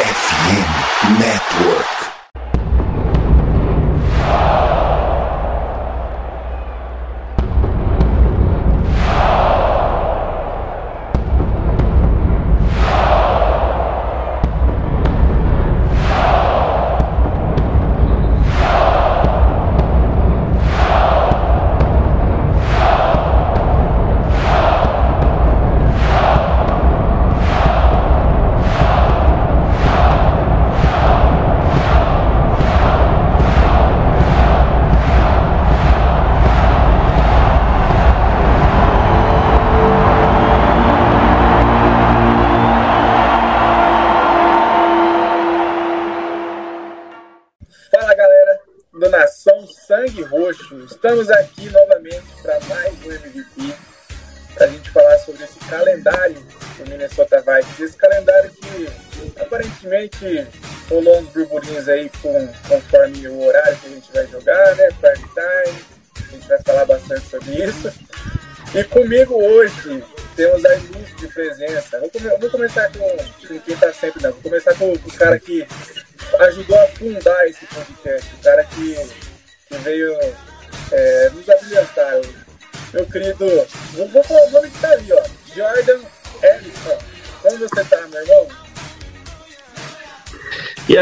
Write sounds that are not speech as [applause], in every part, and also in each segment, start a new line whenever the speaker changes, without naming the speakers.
FM Network.
Estamos aqui novamente para mais um MVP, para a gente falar sobre esse calendário do Minnesota Vikings, esse calendário que aparentemente rolou uns burburinhos aí com, conforme o horário que a gente vai jogar, né, prime time, a gente vai falar bastante sobre isso. E comigo hoje temos a ilustre presença, vou, vou começar com,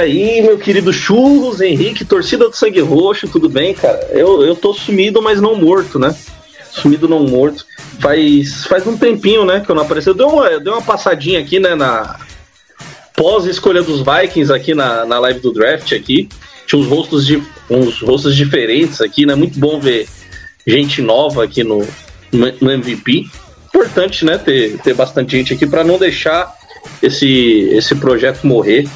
aí, meu querido Churros, Henrique, torcida do Sangue Roxo, tudo bem, cara? Eu, eu tô sumido, mas não morto, né? Sumido, não morto. Faz, faz um tempinho, né, que eu não apareci. Eu dei uma, eu dei uma passadinha aqui, né, na pós-escolha dos Vikings aqui na, na live do draft aqui. Tinha uns rostos, de, uns rostos diferentes aqui, né? Muito bom ver gente nova aqui no, no, MVP. Importante, né, ter, ter bastante gente aqui para não deixar esse, esse projeto morrer.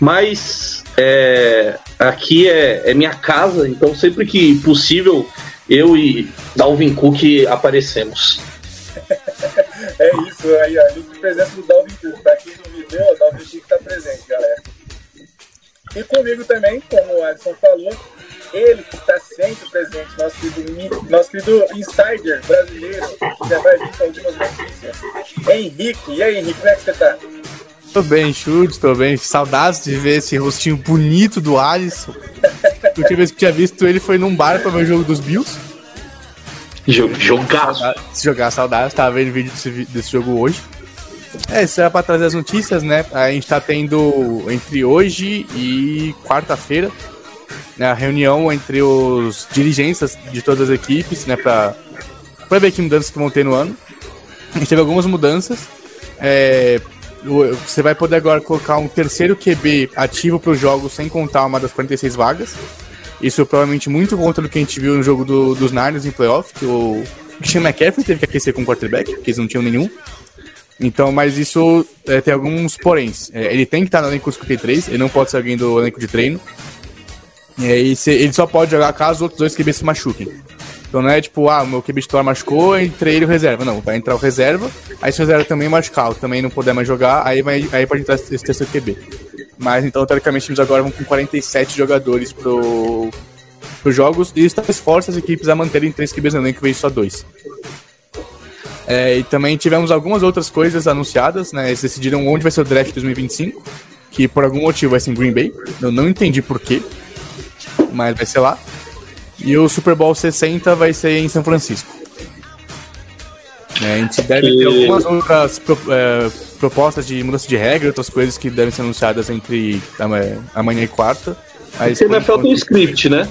Mas é, aqui é, é minha casa, então sempre que possível eu e Dalvin Cook aparecemos. [laughs]
É isso aí. A presença do Dalvin Cook. Pra quem não me deu, o Dalvin Cook tá presente, galera. E comigo também, como o Alisson falou, ele que está sempre presente, nosso querido, nosso querido insider brasileiro, que já vai vir com algumas notícias. Henrique, e aí, Henrique, como é que você tá?
Tô bem, chute, tô bem. Saudades de ver esse rostinho bonito do Alisson. A última vez que tinha visto ele foi num bar pra ver o jogo dos Bills.
Jo- Jogaço.
Se jogar saudades, tava vendo vídeo desse, desse jogo hoje. É, isso era pra trazer as notícias, né? A gente tá tendo entre hoje e quarta-feira né, a reunião entre os dirigentes de todas as equipes, né? Pra, pra ver que mudanças que vão ter no ano. A gente teve algumas mudanças. É, você vai poder agora colocar um terceiro QB ativo pro jogo sem contar uma das 46 vagas. Isso provavelmente muito contra do que a gente viu no jogo do- dos Niners em playoff, que o Christian McCaffrey teve que aquecer com o quarterback, porque eles não tinham nenhum. Então, mas isso é, tem alguns poréns. É, ele tem que estar no elenco 53, ele não pode ser alguém do elenco de treino. E aí se- ele só pode jogar caso os outros dois QB se machuquem. Então não é tipo, ah, meu QB titular machucou, entrei ele reserva. Não, vai entrar o reserva, aí se o reserva também machucar, também não puder mais jogar, aí, vai, aí pode entrar esse terceiro QB. Mas então, teoricamente, os times agora vão com 47 jogadores pro, pros jogos, e isso talvez força as equipes a manterem três QBs no elenco, de só dois. É, e também tivemos algumas outras coisas anunciadas, né? Eles decidiram onde vai ser o draft 2025, que por algum motivo vai ser em Green Bay. Eu não entendi porquê, mas vai ser lá. E o Super Bowl 60 vai ser em São Francisco. É, a gente deve ter
E-
algumas outras pro- é, propostas de mudança de regra, outras coisas que devem ser anunciadas entre é, amanhã e quarta. Mas,
Porque a NFL tem script, né?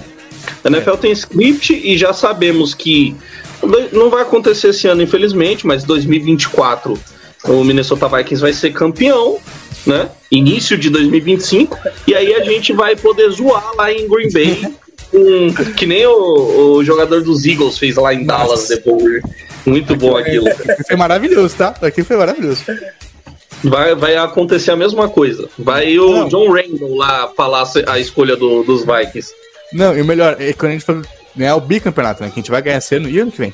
A NFL tem script e já sabemos que não vai acontecer esse ano, infelizmente, mas 2024 o Minnesota Vikings vai ser campeão, né? Início de 2025, e aí a gente vai poder zoar lá em Green Bay, [laughs] com, que nem o, o jogador dos Eagles fez lá em Dallas depois. Muito bom aquilo. [laughs]
Foi maravilhoso, tá? Aqui foi maravilhoso.
Vai, vai acontecer a mesma coisa. Vai o
Não.
John Randall lá falar a escolha do- dos Vikings.
Não, e o melhor, é quando a gente for ganhar o bicampeonato, né? Que a gente vai ganhar esse ano e ano que vem.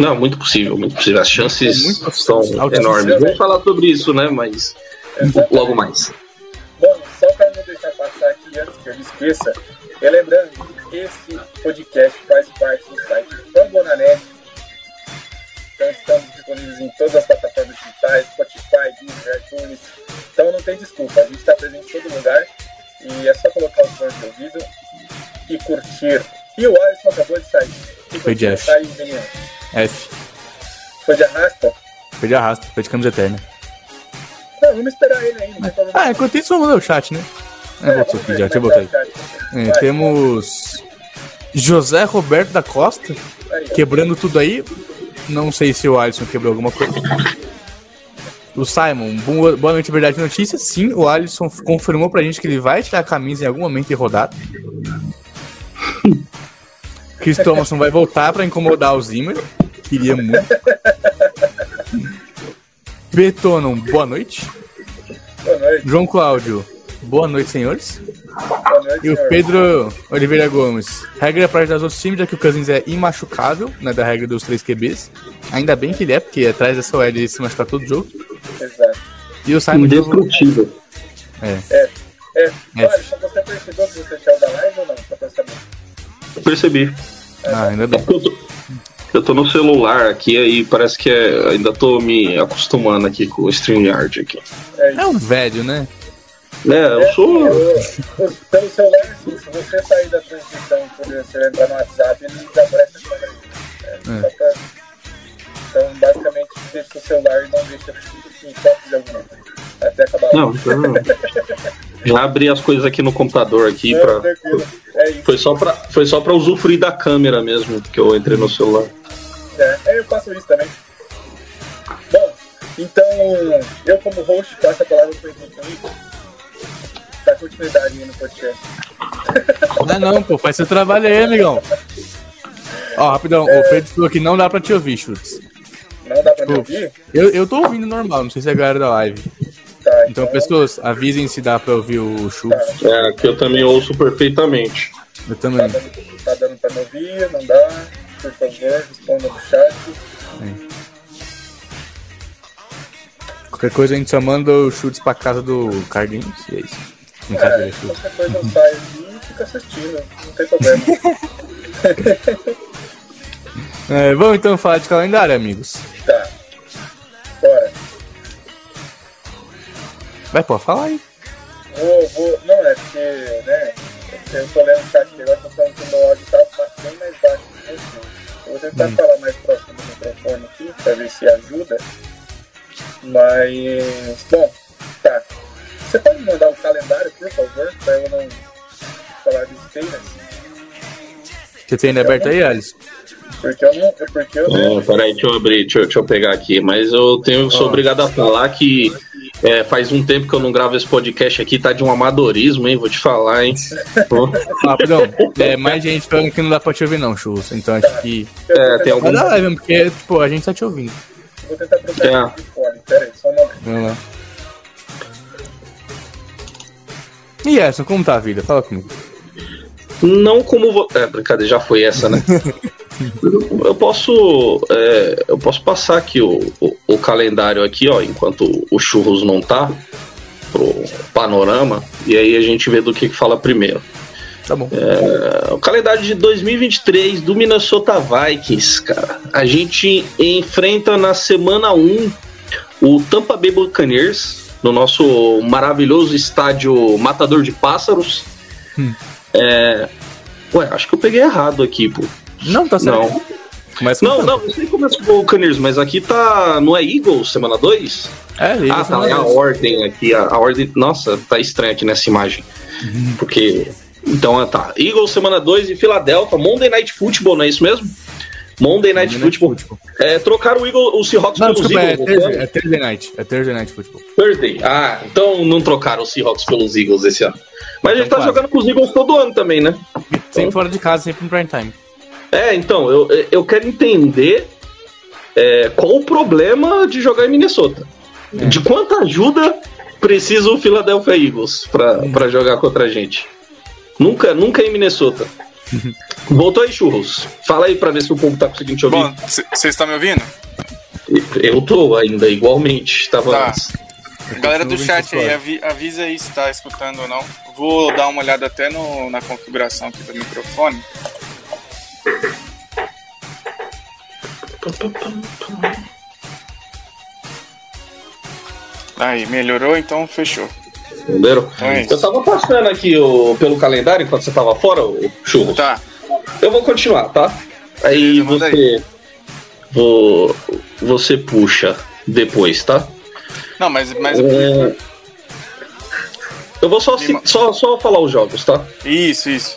Não, muito possível, muito possível. As chances
É
são
altíssimo.
enormes. Vamos falar sobre isso, né? Mas logo mais.
Bom, só para não deixar passar aqui antes que eu me esqueça, relembrando que esse podcast faz parte do site Fambonanet. Então estamos disponíveis em todas as plataformas digitais, Spotify, Deezer, iTunes. Então não tem desculpa, a gente está presente em todo lugar e é só colocar o fone de ouvido e curtir. E o Alisson acabou de sair. Que
Foi de F.
Saiu, menino.
F.
Foi de arrasta?
Foi de arrasto, foi de camisa eterna.
Não, vamos esperar ele problema.
Ah, enquanto isso, vamos ler o chat, né? É,
vamos
aqui já, deixa eu botar aí. É, temos José Roberto da Costa quebrando tudo aí. Não sei se o Alisson quebrou alguma coisa. O Simon, boa, noite, verdade notícia. Sim, o Alisson confirmou pra gente que ele vai tirar a camisa em algum momento e rodar. Chris Thomason vai voltar pra incomodar o Zimmer. Queria muito. Betonon, boa noite.
Boa noite,
João Cláudio, boa noite, senhores.
boa noite,
E o. Pedro Oliveira Gomes. Regra para das outros times é que o Cousins é imachucável, né? Da regra dos três QBs. Ainda bem que ele é, porque atrás dessa OL ele se machucar todo jogo.
Exato.
E o Simon de novo-
Indestrutível.
É,
É.
olha, só você percebeu que você saiu da live ou não? Só pra saber.
Percebi.
Ah, ainda bem.
Eu tô, eu tô no celular aqui aí parece que é, ainda tô me acostumando aqui com o StreamYard aqui.
É.
É um velho, né?
É, eu sou.
Eu- eu- pelo celular, se você sair da transmissão e você entrar no WhatsApp, ele desaparece a câmera. É, só pra... Então, basicamente, deixa o celular e não deixa em hipótese alguma. Até acabar
Não, então, já abri as coisas aqui no computador aqui
Não,
pra.
É.
Foi só pra, foi só pra usufruir da câmera mesmo que eu entrei no celular.
É, é, eu faço isso também. Bom, então, eu como host passo a palavra para o Henrique. Dá continuidade aí no podcast.
Não, não, pô, faz seu trabalho aí, amigão. Ó, rapidão, o Pedro falou que não dá pra te ouvir, Chutes.
Não dá para me
Pô.
ouvir?
Eu, eu tô ouvindo normal, não sei se é a galera da live.
Tá,
Então, pessoas, avisem se dá pra ouvir o Chutes.
É, que eu também ouço perfeitamente.
Eu também.
Tá dando, tá dando pra me ouvir? Não dá? Por favor, responda no chat.
Qualquer coisa a gente só manda o Chutes pra casa do Carlinhos e é isso. Brincadeira,
É,
Chutes.
qualquer coisa eu saio e fico assistindo. Não tem problema. [laughs]
É, vamos então falar de calendário, amigos.
tá. Bora.
Vai, pô, fala aí.
Vou, vou. Não, é porque, né? Eu tô lendo o chat aqui agora, tô falando que o meu áudio tá bem mais baixo do que o. Eu vou tentar falar mais próximo do microfone aqui, pra ver se ajuda. Mas. Bom. Você pode mandar o calendário, por favor, pra eu não falar besteiras?
Você tem ele aberto aí, Alisson?
Porque eu não. Porque eu não.
É, peraí, deixa eu abrir, deixa eu, deixa eu pegar aqui. Mas eu tenho, sou obrigado a falar que é, faz um tempo que eu não gravo esse podcast aqui, tá de um amadorismo, hein? Vou te falar, hein? Pô, [laughs]
Rapidão, é mais gente falando que não dá pra te ouvir, não, Churros. Então acho que.
É, tem algum-
mesmo, porque, tipo, a gente tá te ouvindo.
Vou tentar trocar
É.
aqui de fone. Pera aí, só um momento.
Vamos lá. E essa, como tá a vida? Fala comigo.
não como. Vo... É, brincadeira, já foi essa, né? [laughs] eu posso. é, eu posso passar aqui o, o, o calendário aqui, ó, enquanto o churros não tá. Pro panorama. E aí a gente vê do que, que fala primeiro.
Tá bom.
É, o calendário de 2023 do Minnesota Vikings, cara. A gente enfrenta na semana 1 o Tampa Bay Buccaneers no nosso maravilhoso estádio Matador de Pássaros.
Hum.
É, Ué, acho que eu peguei errado aqui, pô.
Não, tá certo.
Não.
Começa
Não, não, não sei como é o Buccaneers, mas aqui tá. Não é Eagles, semana 2?
É, liga,
Ah, tá, é a ordem aqui, a, a ordem. Nossa, tá estranho aqui nessa imagem. Porque. Então, ah, tá. Eagles semana 2 e Filadélfia, Monday Night Football, não é isso mesmo? Monday Night
Monday Night
Football.
Football.
É, trocaram o, Eagle, o Seahawks
Não,
pelos
desculpa, é
Eagles.
Thursday, é Thursday Night. É Thursday Night Football.
Thursday. Ah, então não trocaram o Seahawks pelos Eagles esse ano. Mas a gente
Então
tá
quase.
jogando com os Eagles todo ano também, né?
Sempre fora de casa, sempre no prime time.
É, então, eu, eu quero entender é, qual o problema de jogar em Minnesota.
É.
De quanta ajuda precisa o Philadelphia Eagles pra, pra jogar contra a gente? Nunca, nunca em Minnesota. [laughs] Voltou aí, churros. Fala aí pra ver se o povo tá conseguindo te ouvir.
Bom, vocês estão me ouvindo?
eu tô ainda, igualmente. Tava
Tá.
antes.
Galera do chat aí, avi- avisa aí se tá escutando ou não. Vou dar uma olhada até no, na configuração aqui do microfone. Aí, melhorou, então fechou.
Entenderam?
É.
Eu tava passando aqui o, pelo calendário enquanto você tava fora, o churro.
Tá.
Eu vou continuar, tá? Aí
Beleza,
você. Vou, você puxa depois, tá?
Não, mas, mas
É, Eu vou só, só, só falar os jogos, tá?
isso, isso.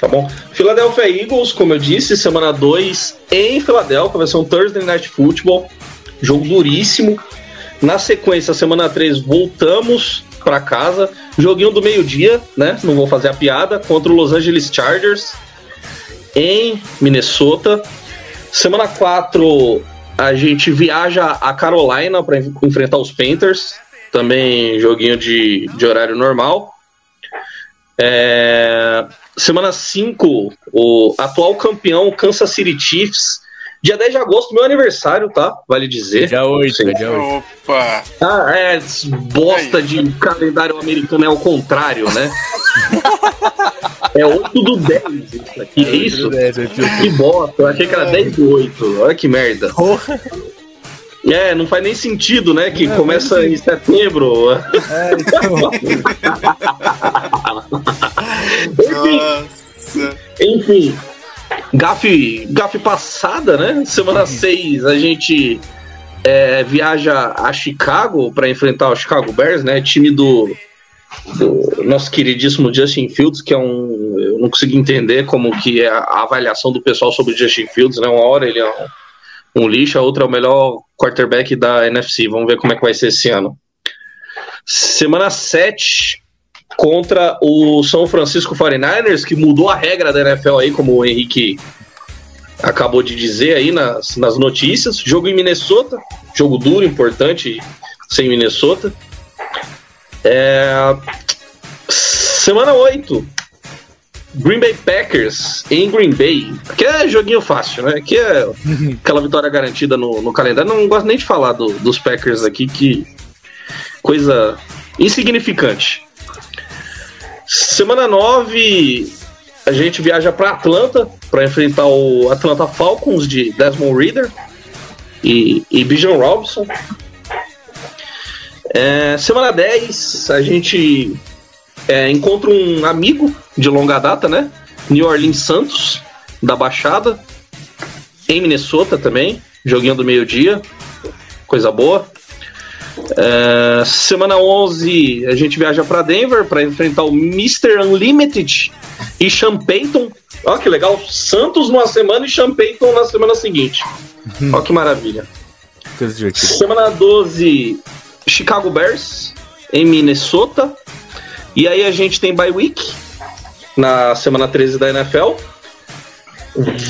Tá bom? Philadelphia Eagles, como eu disse, semana 2 em Filadélfia, vai ser um Thursday Night Football, jogo duríssimo. Na sequência, semana 3, voltamos pra casa, joguinho do meio-dia, né? Não vou fazer a piada, contra o Los Angeles Chargers em Minnesota. Semana 4, a gente viaja a Carolina para enfrentar os Panthers, também joguinho de, de horário normal. É, Semana 5, o atual campeão Kansas City Chiefs. Dia 10 de agosto, meu aniversário, tá? Vale dizer.
Dia 8,
Sim.
é dia 8.
Opa!
Ah, é, bosta de calendário americano é ao contrário, né? [laughs] é 8 do 10 isso aqui, é isso? Que bosta, eu achei que era 10 do 8. Olha que merda.
Porra.
É, não faz nem sentido, né? Que
Não,
começa
mas-
em setembro.
É, então. [laughs]
Enfim,
Nossa!
Enfim, gafe, gafe passada, né? Semana 6 a gente é, viaja a Chicago para enfrentar o Chicago Bears, né? Time do, do nosso queridíssimo Justin Fields, que é um. Eu não consigo entender como que é a avaliação do pessoal sobre o Justin Fields, né? Uma hora ele é um, um lixo, a outra é o melhor quarterback da NFC. Vamos ver como é que vai ser esse ano. Semana 7, contra o São Francisco 49ers, que mudou a regra da NFL aí, como o Henrique acabou de dizer aí nas, nas notícias. Jogo em Minnesota, jogo duro, importante, sem Minnesota. É, Semana 8, Green Bay Packers em Green Bay. Que é joguinho fácil, né? Que é aquela vitória garantida no, no calendário. Não gosto nem de falar do- dos Packers aqui, que coisa insignificante. Semana 9, a gente viaja para Atlanta para enfrentar o Atlanta Falcons de Desmond Reader e, e Bijan Robinson. É, semana 10, a gente é, encontra um amigo de longa data, né? New Orleans Santos, da Baixada, em Minnesota também, joguinho do meio-dia, coisa boa. É, semana 11, a gente viaja para Denver para enfrentar o Mr. Unlimited e Sean Payton. Olha que legal, Santos numa semana e Sean Payton na semana seguinte. Olha que maravilha. Semana 12, Chicago Bears em Minnesota. E aí a gente tem bye week na semana 13 da NFL.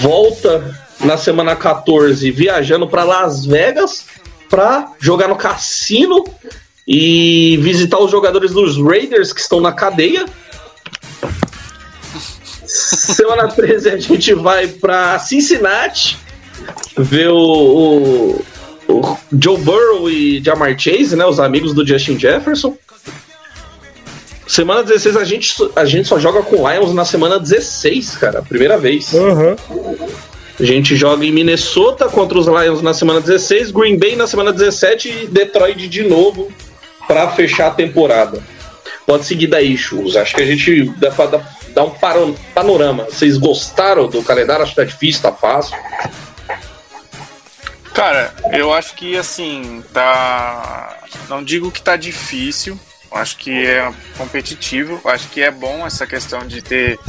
Volta na semana 14 viajando para Las Vegas para jogar no cassino e visitar os jogadores dos Raiders que estão na cadeia. Semana [laughs] 13 a gente vai para Cincinnati ver o, o, o Joe Burrow e Jamar Chase, né, os amigos do Justin Jefferson. Semana 16 a gente, a gente só joga com Lions na semana 16, cara, primeira vez. A gente joga em Minnesota contra os Lions na semana 16, Green Bay na semana 17 e Detroit de novo para fechar a temporada. Pode seguir daí, Chus. Acho que a gente dá pra dar, um panorama. Vocês gostaram do calendário? Acho que tá difícil, tá fácil.
Cara, eu acho que assim, tá. Não digo que tá difícil, acho que é competitivo, acho que é bom essa questão de ter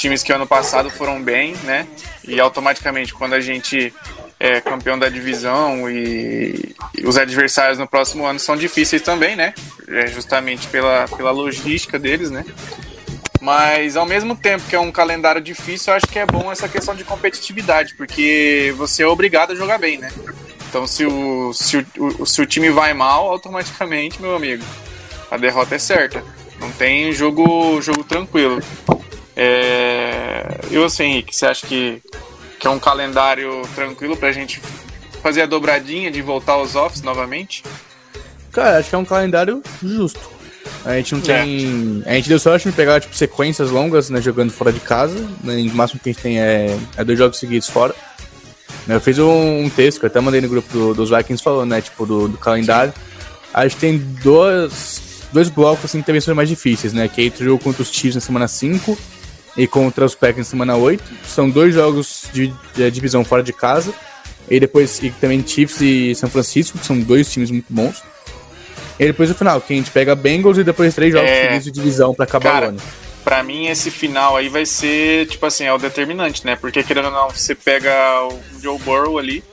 times que ano passado foram bem, né? E automaticamente quando a gente é campeão da divisão e, os adversários no próximo ano são difíceis também, né? É justamente pela, pela logística deles, né? Mas ao mesmo tempo que é um calendário difícil, eu acho que é bom essa questão de competitividade, porque você é obrigado a jogar bem, né? Então se o, se o- se o time vai mal, automaticamente, meu amigo, a derrota é certa. Não tem jogo, jogo tranquilo. É... E você, Henrique, você acha que, que é um calendário tranquilo pra gente fazer a dobradinha de voltar aos offs novamente?
Cara, acho que é um calendário justo. A gente não tem. A gente deu sorte de pegar tipo, sequências longas, né? Jogando fora de casa. Né, o máximo que a gente tem é, é dois jogos seguidos fora. Eu fiz um, um texto que eu até mandei no grupo do, dos Vikings falando, né? Tipo, do, do calendário. A gente tem dois, dois blocos assim, que também mais difíceis, né? Que é o jogo contra os Chiefs na semana 5 e contra os Packers na semana 8. São dois jogos de, de divisão fora de casa. E depois e também Chiefs e São Francisco, que são dois times muito bons. E depois o final, que a gente pega Bengals e depois três jogos
É.
de divisão pra acabar
Cara,
o ano.
Pra mim, esse final aí vai ser, tipo assim, é o determinante, né? Porque, querendo ou não, você pega o Joe Burrow ali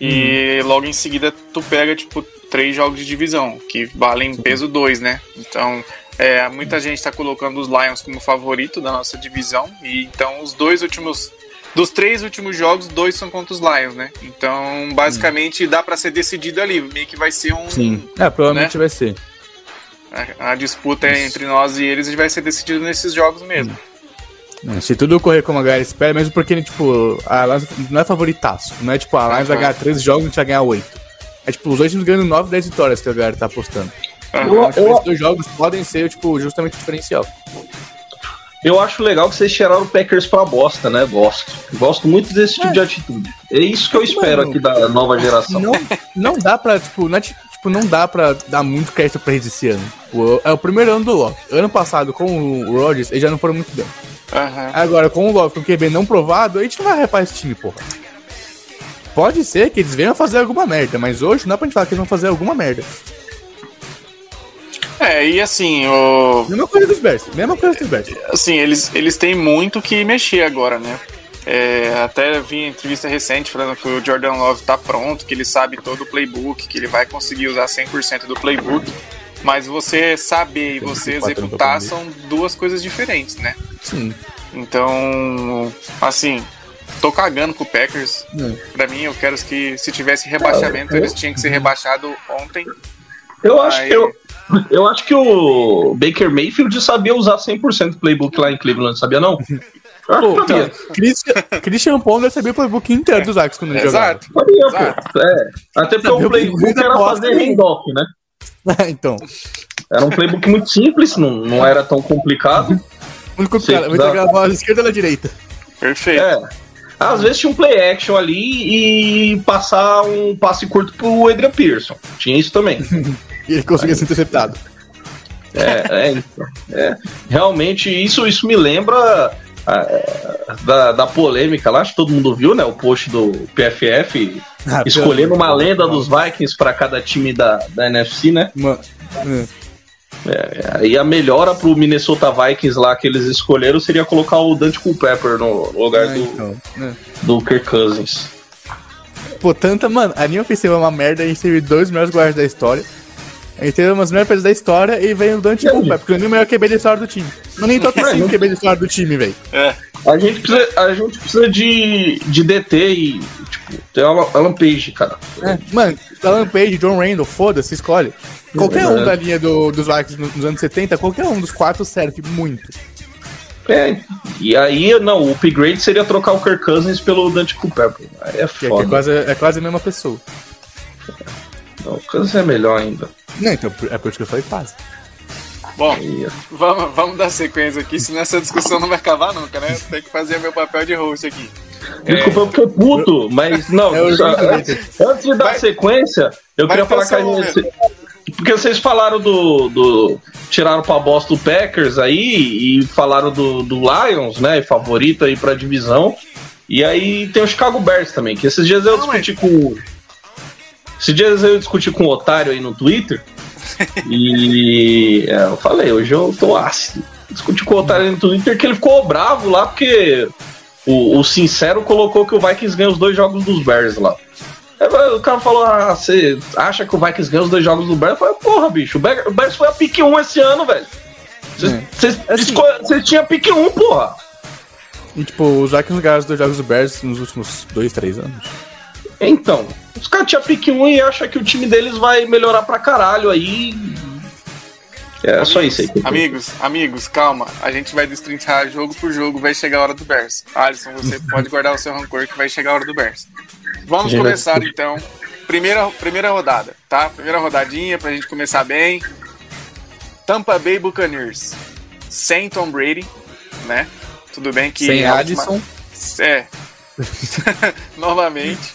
e logo em seguida tu pega, tipo, três jogos de divisão, que valem peso 2, né? Então, é, muita gente tá colocando os Lions como favorito da nossa divisão, e então os dois últimos. Dos três últimos jogos, dois são contra os Lions, né? Então, basicamente, dá pra ser decidido ali. Meio que vai ser um.
Sim. É, provavelmente
Né?
vai ser.
A, a disputa entre nós e eles vai ser decidida nesses jogos mesmo.
É, Se tudo correr como a galera espera, mesmo porque, tipo, a Lions não é favoritaço. Não é tipo, a Lions vai
Aham.
ganhar 13 jogos e a gente vai ganhar 8. É tipo, os dois times ganhando 9, 10 vitórias que a galera tá apostando.
Aham.
Então, tipo, esses dois jogos podem ser, tipo, justamente o diferencial.
Eu acho legal que vocês tiraram o Packers pra bosta, né? Gosto. Gosto muito desse tipo de atitude. É isso que eu espero
Mano,
aqui da nova geração.
Não, não dá pra, tipo, não é, ti- tipo, não dá pra dar muito crédito pra eles esse ano. O- é o primeiro ano do Love. Ano passado, com o Rodgers, eles já não foram muito bem.
Aham.
Agora, com o Love, com o QB não provado, a gente não vai repar esse time, porra. Pode ser que eles venham fazer alguma merda, mas hoje não dá pra gente falar que eles vão fazer alguma merda.
É, e assim, o,
Mesma coisa dos Bears, mesma coisa dos Bears.
assim eles, eles têm muito que mexer agora, né? É, até vi entrevista recente falando que o Jordan Love tá pronto, que ele sabe todo o playbook, que ele vai conseguir usar 100% do playbook. Mas você saber e você
24
executar são duas coisas diferentes, né?
Sim.
Então, assim, tô cagando pro Packers.
Hum.
Pra mim, eu quero que se tivesse rebaixamento, eles tinham que ser rebaixados ontem.
Eu acho,
Aí-
que eu, eu acho que o Baker Mayfield sabia usar 100% do playbook lá em Cleveland, sabia não?
Pô,
sabia.
então, Christian, Christian Paul sabia o playbook inteiro dos Ajax quando ele jogava.
Exato.
Sabia,
Exato.
pô. É. Até porque
Sabia
o playbook era fazer handoff, né? [laughs]
então,
Era um playbook muito simples, não, não era tão complicado.
o único
Sim,
cara, vai
exato.
entregar a esquerda ou da direita.
Perfeito.
É. Às vezes tinha um play action ali e passar um passe curto pro Adrian Pearson. Tinha isso também. [laughs]
E ele conseguia ser interceptado.
É, é, então. É. Realmente, isso, isso me lembra ah, da, da polêmica lá, acho que todo mundo viu, né? O post do PFF
Ah,
escolhendo uma lenda dos Vikings para cada time da, da NFC, né?
Mano, hum.
E a melhora pro Minnesota Vikings lá que eles escolheram seria colocar o Dante Culpepper no lugar
Ah,
do,
então, né.
do Kirk Cousins.
Pô, tanta, mano, a linha ofensiva é uma merda, a gente teve dois melhores guardas da história. Gente teve umas melhores peças da história e veio o Dante. Culpepper, porque ele é o melhor QB da história do time. Não nem toca assim
Não.
o QB da história do time, velho.
É.
A gente precisa, a gente precisa de, de DT e, tipo, ter Alan, Alan Page, cara.
É, mano, Alan Page, John Randall, foda-se, escolhe. Qualquer um
É.
da linha do- dos Vikings nos, nos anos 70, qualquer um dos quatro serve muito.
É, e aí, não, o upgrade seria trocar o Kirk Cousins pelo Dante. Aí é
Que é, que é
foda.
quase, é quase a mesma pessoa.
Não, o Cousins é melhor ainda.
Não, então, é por isso que eu falei quase.
Bom, vamos, vamos dar sequência aqui, senão essa discussão não vai acabar nunca, né? Tem que fazer meu papel de host aqui.
Desculpa, eu fiquei puto, mas não. [laughs]
É
só- antes, antes de dar
Vai-
sequência, eu queria falar que a gente. Porque vocês falaram do. do tiraram pra bosta do Packers aí e falaram do, do Lions, né? Favorito aí pra divisão. E aí tem o Chicago Bears também, que esses dias eu
Não,
discuti com. Esses dias eu discuti com o otário aí no Twitter. [laughs] e é, eu falei, hoje eu tô ácido. Discuti com o otário no Twitter que ele ficou bravo lá porque o, o Sincero colocou que o Vikings ganha os dois jogos dos Bears lá. Aí, O cara falou: Ah, você acha que o Vikings ganha os dois jogos do Bears? Eu falei: Porra, bicho, o Bears, o Bears foi a pique 1 esse ano, velho.
É.
Vocês
Assim-
assim, tinham pique 1, porra.
E, tipo, os Vikings ganharam os dois jogos do Bears nos últimos dois, três anos.
Então, os caras tinham pique 1 e acham que o time deles vai melhorar pra caralho aí. É só isso aí.
Amigos, amigos, calma. A gente vai destrinchar jogo por jogo, vai chegar a hora do Bears. Alisson, você [laughs] pode guardar o seu rancor que vai chegar a hora do Bears. Vamos começar então. Primeira, primeira rodada, tá? Primeira rodadinha pra gente começar bem. Tampa Bay Buccaneers. Sem Tom Brady, né? Tudo bem que.
Sem
a última-
Addison.
É. [laughs] Novamente.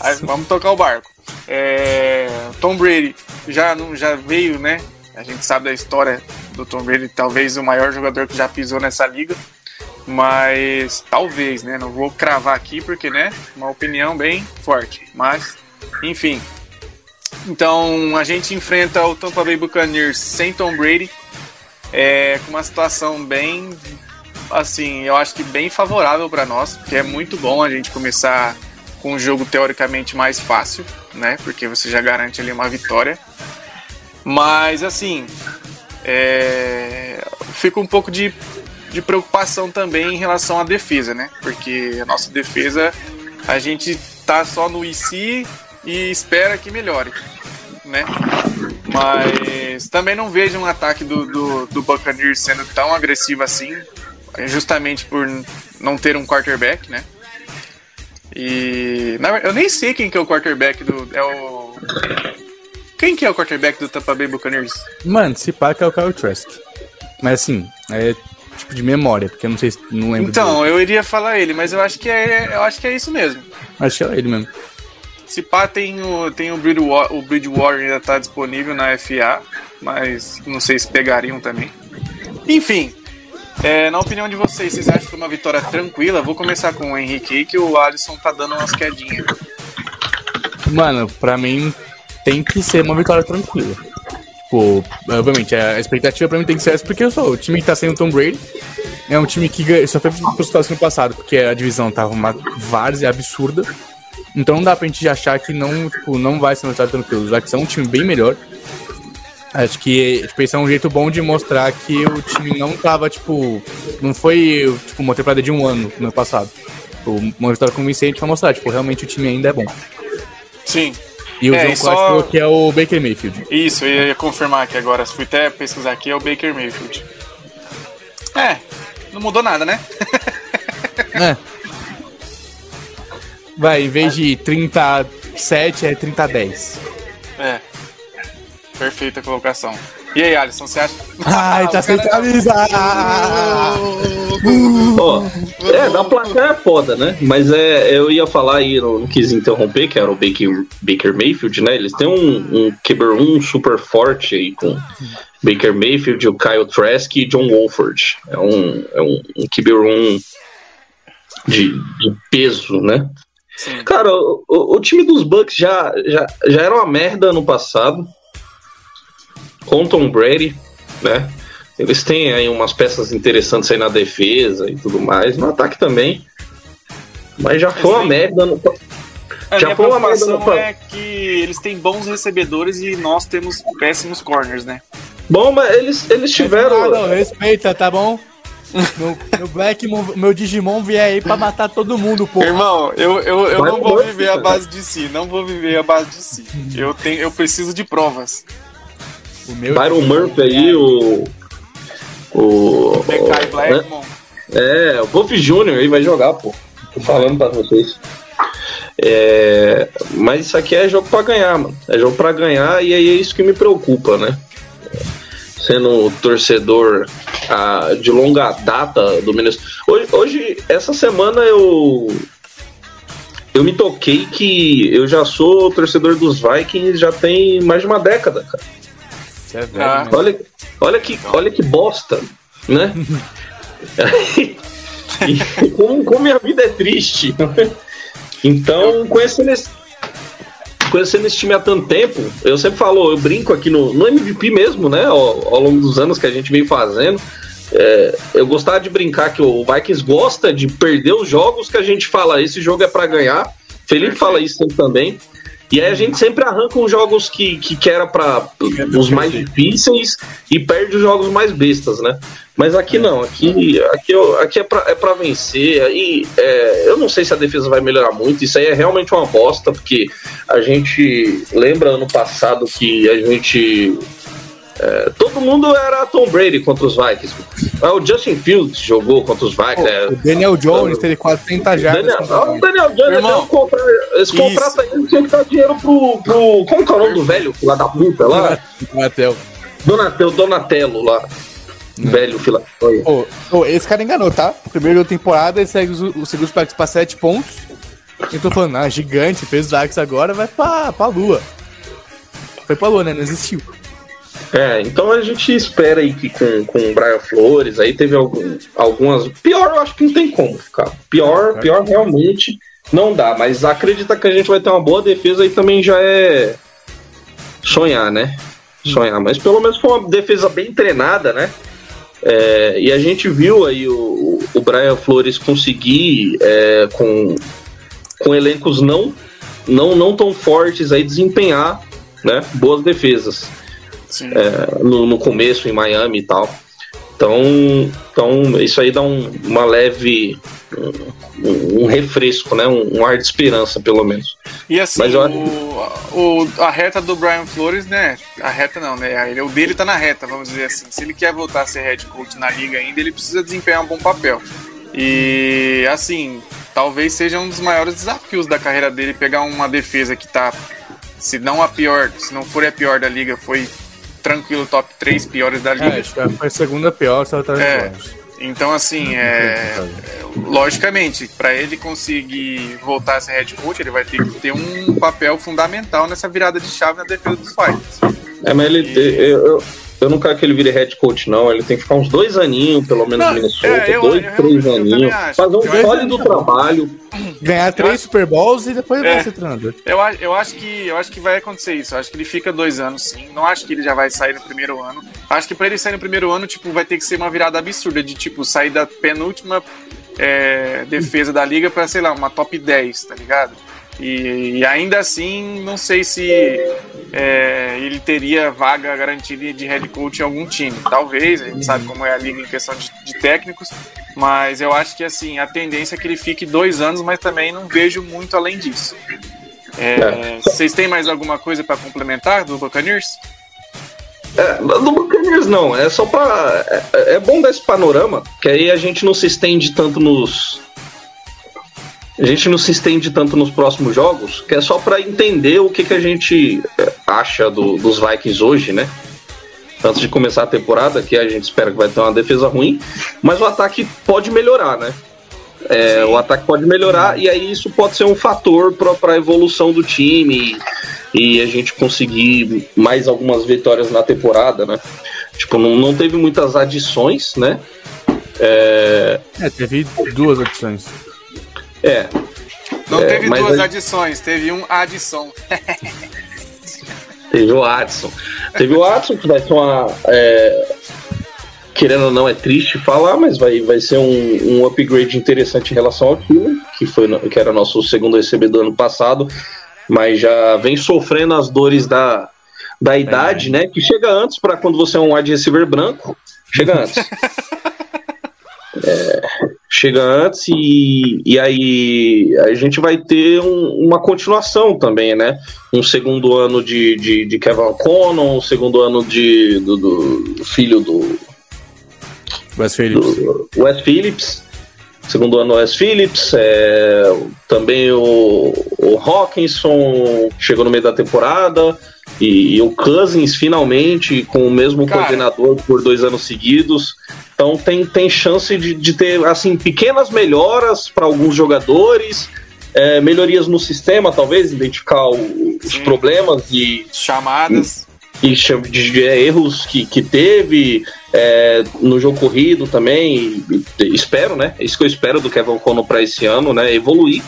Aí, vamos tocar o barco. É, Tom Brady já, não, já veio, né? A gente sabe da história do Tom Brady, talvez o maior jogador que já pisou nessa liga. Mas talvez, né? Não vou cravar aqui porque, né? Uma opinião bem forte. Mas, enfim. Então a gente enfrenta o Tampa Bay Buccaneers sem Tom Brady, é, com uma situação bem, assim, eu acho que bem favorável para nós, porque é muito bom a gente começar com um jogo teoricamente mais fácil, né? Porque você já garante ali uma vitória. Mas assim, é, fica um pouco de, de preocupação também em relação à defesa, né? Porque a nossa defesa, a gente tá só no IC e espera que melhore, né? Mas também não vejo um ataque do, do, do Buccaneers sendo tão agressivo assim, justamente por não ter um quarterback, né? E na, eu nem sei quem que é o quarterback do é o quem que é o quarterback do Tampa Bay Buccaneers?
Mano, se pá que é o Kyle Trask. Mas assim, é tipo de memória, porque eu não sei se não lembro.
Então, eu iria falar ele, mas eu acho que é eu acho que é isso mesmo.
Acho que é ele mesmo.
Se pá, tem o, tem o Bridgewater, o Bridgewater ainda tá disponível na FA, mas não sei se pegariam também. Enfim, é, na opinião de vocês, vocês acham que uma vitória tranquila? Vou começar com o Henrique que o Alisson tá dando umas quedinhas.
Mano, pra mim tem que ser uma vitória tranquila. Tipo, obviamente, a expectativa pra mim tem que ser essa, porque eu sou o time que tá sem o Tom Brady. É um time que só foi pro situação no passado, porque a divisão tava uma várzea absurda. Então não dá pra gente achar que não, tipo, não vai ser uma vitória tranquila. Já que são um time bem melhor. Acho que tipo, esse é um jeito bom de mostrar que o time não tava, tipo. Não foi tipo, uma temporada de um ano no ano passado. Tipo, uma vitória convincente pra mostrar, tipo, realmente o time ainda é bom.
Sim.
E o é, João só... que é o Baker Mayfield.
Isso, eu ia confirmar aqui agora. Fui até pesquisar aqui, é o Baker Mayfield. É, não mudou nada, né? [laughs]
é. Vai, em vez de 37, é 30 a 10.
É. Perfeita colocação. E aí, Alisson, você acha.
Ai, tá sem camisa!
Ó, é, da placar é foda, né? Mas é, eu ia falar aí, não, não quis interromper, que era o Baker, Baker Mayfield, né? Eles têm um, um QB1 super forte aí com Baker Mayfield, o Kyle Trask e John Wolford. É um, é um, um QB1 de, de peso, né? Sim. Cara, o, o, o, time dos Bucks já, já, já era uma merda no passado com Tom Brady, né? Eles têm aí umas peças interessantes aí na defesa e tudo mais, no ataque também. Mas já foi uma merda no.
A já foi uma merda no. é que eles têm bons recebedores e nós temos péssimos corners, né?
Bom, mas eles, eles tiveram.
Não, respeita, tá bom? meu, meu Black, meu Digimon vier aí pra matar todo mundo, pô.
Irmão, eu, eu, eu não vou viver a base de si, não vou viver a base de si. Eu, tenho, eu preciso de provas.
O meu Byron Murphy aí, o. O.
Bekai Blackmon.
É, o Wolf Jr. aí vai jogar, pô. Tô falando pra vocês. É, mas isso aqui é jogo para ganhar, mano. É jogo para ganhar e aí é isso que me preocupa, né? Sendo torcedor ah, de longa data do Minnesota. Hoje, hoje, essa semana eu eu me toquei que eu já sou torcedor dos Vikings já tem mais de uma década, cara.
Você é velho, ah.
olha, olha, que, olha que bosta, né? [laughs] e como, como minha vida é triste. Então, conhecendo esse, conhecendo esse time há tanto tempo, eu sempre falo, eu brinco aqui no, no MVP mesmo, né? Ao, ao longo dos anos que a gente vem fazendo. É, eu gostava de brincar que o Vikings gosta de perder os jogos que a gente fala, esse jogo é para ganhar. Felipe fala isso também. E aí a gente sempre arranca os jogos que, que, que era para os mais difíceis e perde os jogos mais bestas, né? Mas aqui não, aqui, aqui, aqui é para é vencer. Aí é, eu não sei se a defesa vai melhorar muito, isso aí é realmente uma bosta, porque a gente lembra ano passado que a gente é, todo mundo era Tom Brady contra os Vikings. Ah, o Justin Fields jogou contra os Vikings.
É. O Daniel Jones teve 430 jardas.
Daniel, o Daniel Jones, Irmão, esse contrato aí tinha que dar dinheiro pro, pro. Como que é o nome do velho lá da puta lá?
Donatello.
Donatello, Donatello lá. Velho Philadelphia.
Ô, ô, esse cara enganou, tá? Primeiro da temporada, ele segue os, os segundos para pra 7 pontos. Eu tô falando, ah, gigante, fez o Dax agora, vai pra, pra lua. Foi pra lua, né? Não existiu.
É, então a gente espera aí que com, com o Brian Flores, aí teve algum, algumas. Pior, eu acho que não tem como ficar. Pior, pior realmente não dá, mas acredita que a gente vai ter uma boa defesa aí também já é sonhar, né? Sonhar. Mas pelo menos foi uma defesa bem treinada, né? É, e a gente viu aí o, o Brian Flores conseguir é, com, com elencos não, não, não tão fortes aí desempenhar né, boas defesas é, no, no, começo em Miami e tal. Então, então isso aí dá um, uma leve um, um, refresco, né? Um, um, ar de esperança, pelo menos.
E assim, Mas, o, o, a reta do Brian Flores, né? A reta não, né? O dele tá na reta, vamos dizer assim. Se ele quer voltar a ser head coach na liga ainda, ele precisa desempenhar um bom papel. E assim, talvez seja um dos maiores desafios da carreira dele pegar uma defesa que tá, se não a pior, se não for a pior da liga, foi tranquilo top 3 piores da liga. É,
foi a segunda pior, só tá
é, Então, assim, é, logicamente, para ele conseguir voltar a ser head coach, ele vai ter que ter um papel fundamental nessa virada de chave na defesa dos Vikings.
É, mas ele. E... Eu, eu não quero que ele vire head coach, não. Ele tem que ficar uns dois aninhos, pelo menos, no Minnesota. É, eu, dois, eu, três eu, aninhos. Fazer um sólido trabalho.
Ganhar três Super Bowls e depois é, vai ser treinador.
Eu, eu, acho que, eu acho que vai acontecer isso. Eu acho que ele fica dois anos, sim. Não acho que ele já vai sair no primeiro ano. Acho que pra ele sair no primeiro ano, tipo, vai ter que ser uma virada absurda de, tipo, sair da penúltima é, defesa da liga pra, sei lá, uma top 10, tá ligado? E, e, ainda assim, não sei se é, ele teria vaga garantida de head coach em algum time. Talvez, a gente sabe como é a liga em questão de, de técnicos, mas eu acho que assim a tendência é que ele fique dois anos, mas também não vejo muito além disso. É, é. Vocês têm mais alguma coisa para complementar do Buccaneers?
É, do Buccaneers não, é só para é, é bom dar esse panorama, que aí a gente não se estende tanto nos a gente não se estende tanto nos próximos jogos, que é só para entender o que, que a gente é, acha do, dos Vikings hoje, né? Antes de começar a temporada, que a gente espera que vai ter uma defesa ruim, mas o ataque pode melhorar, né? É, o ataque pode melhorar e aí isso pode ser um fator para a evolução do time e, e, a gente conseguir mais algumas vitórias na temporada, né? Tipo, não, não teve muitas adições, né?
É... é, teve duas adições.
É.
Não é, teve duas adições, teve um adição.
teve o Adson. Teve o Adson, que vai ser uma. É, querendo ou não, é triste falar, mas vai, vai ser um, um upgrade interessante em relação ao time, que, foi, que era nosso segundo recebedor do ano passado, mas já vem sofrendo as dores da, da idade, é. né? Que chega antes para quando você é um wide receiver branco. Chega antes. [laughs] é, chega antes e, e aí a gente vai ter um, uma continuação também, né? Um segundo ano de, de, de Kevin Connon, um segundo ano de, do, do filho do
Wes Phillips.
Do Wes Phillips. Segundo ano Wes Phillips, é, também o, o Hawkinson chegou no meio da temporada. E, e, o Cousins finalmente com o mesmo Cara. coordenador por dois anos seguidos. Então tem, tem chance de, de ter assim pequenas melhoras para alguns jogadores, é, melhorias no sistema, talvez, identificar o, os problemas e
chamadas.
E, e de, de, é, erros que, que teve é, no jogo corrido também. E, espero, né? Isso que eu espero do Kevin Cono para esse ano, né? Evoluir.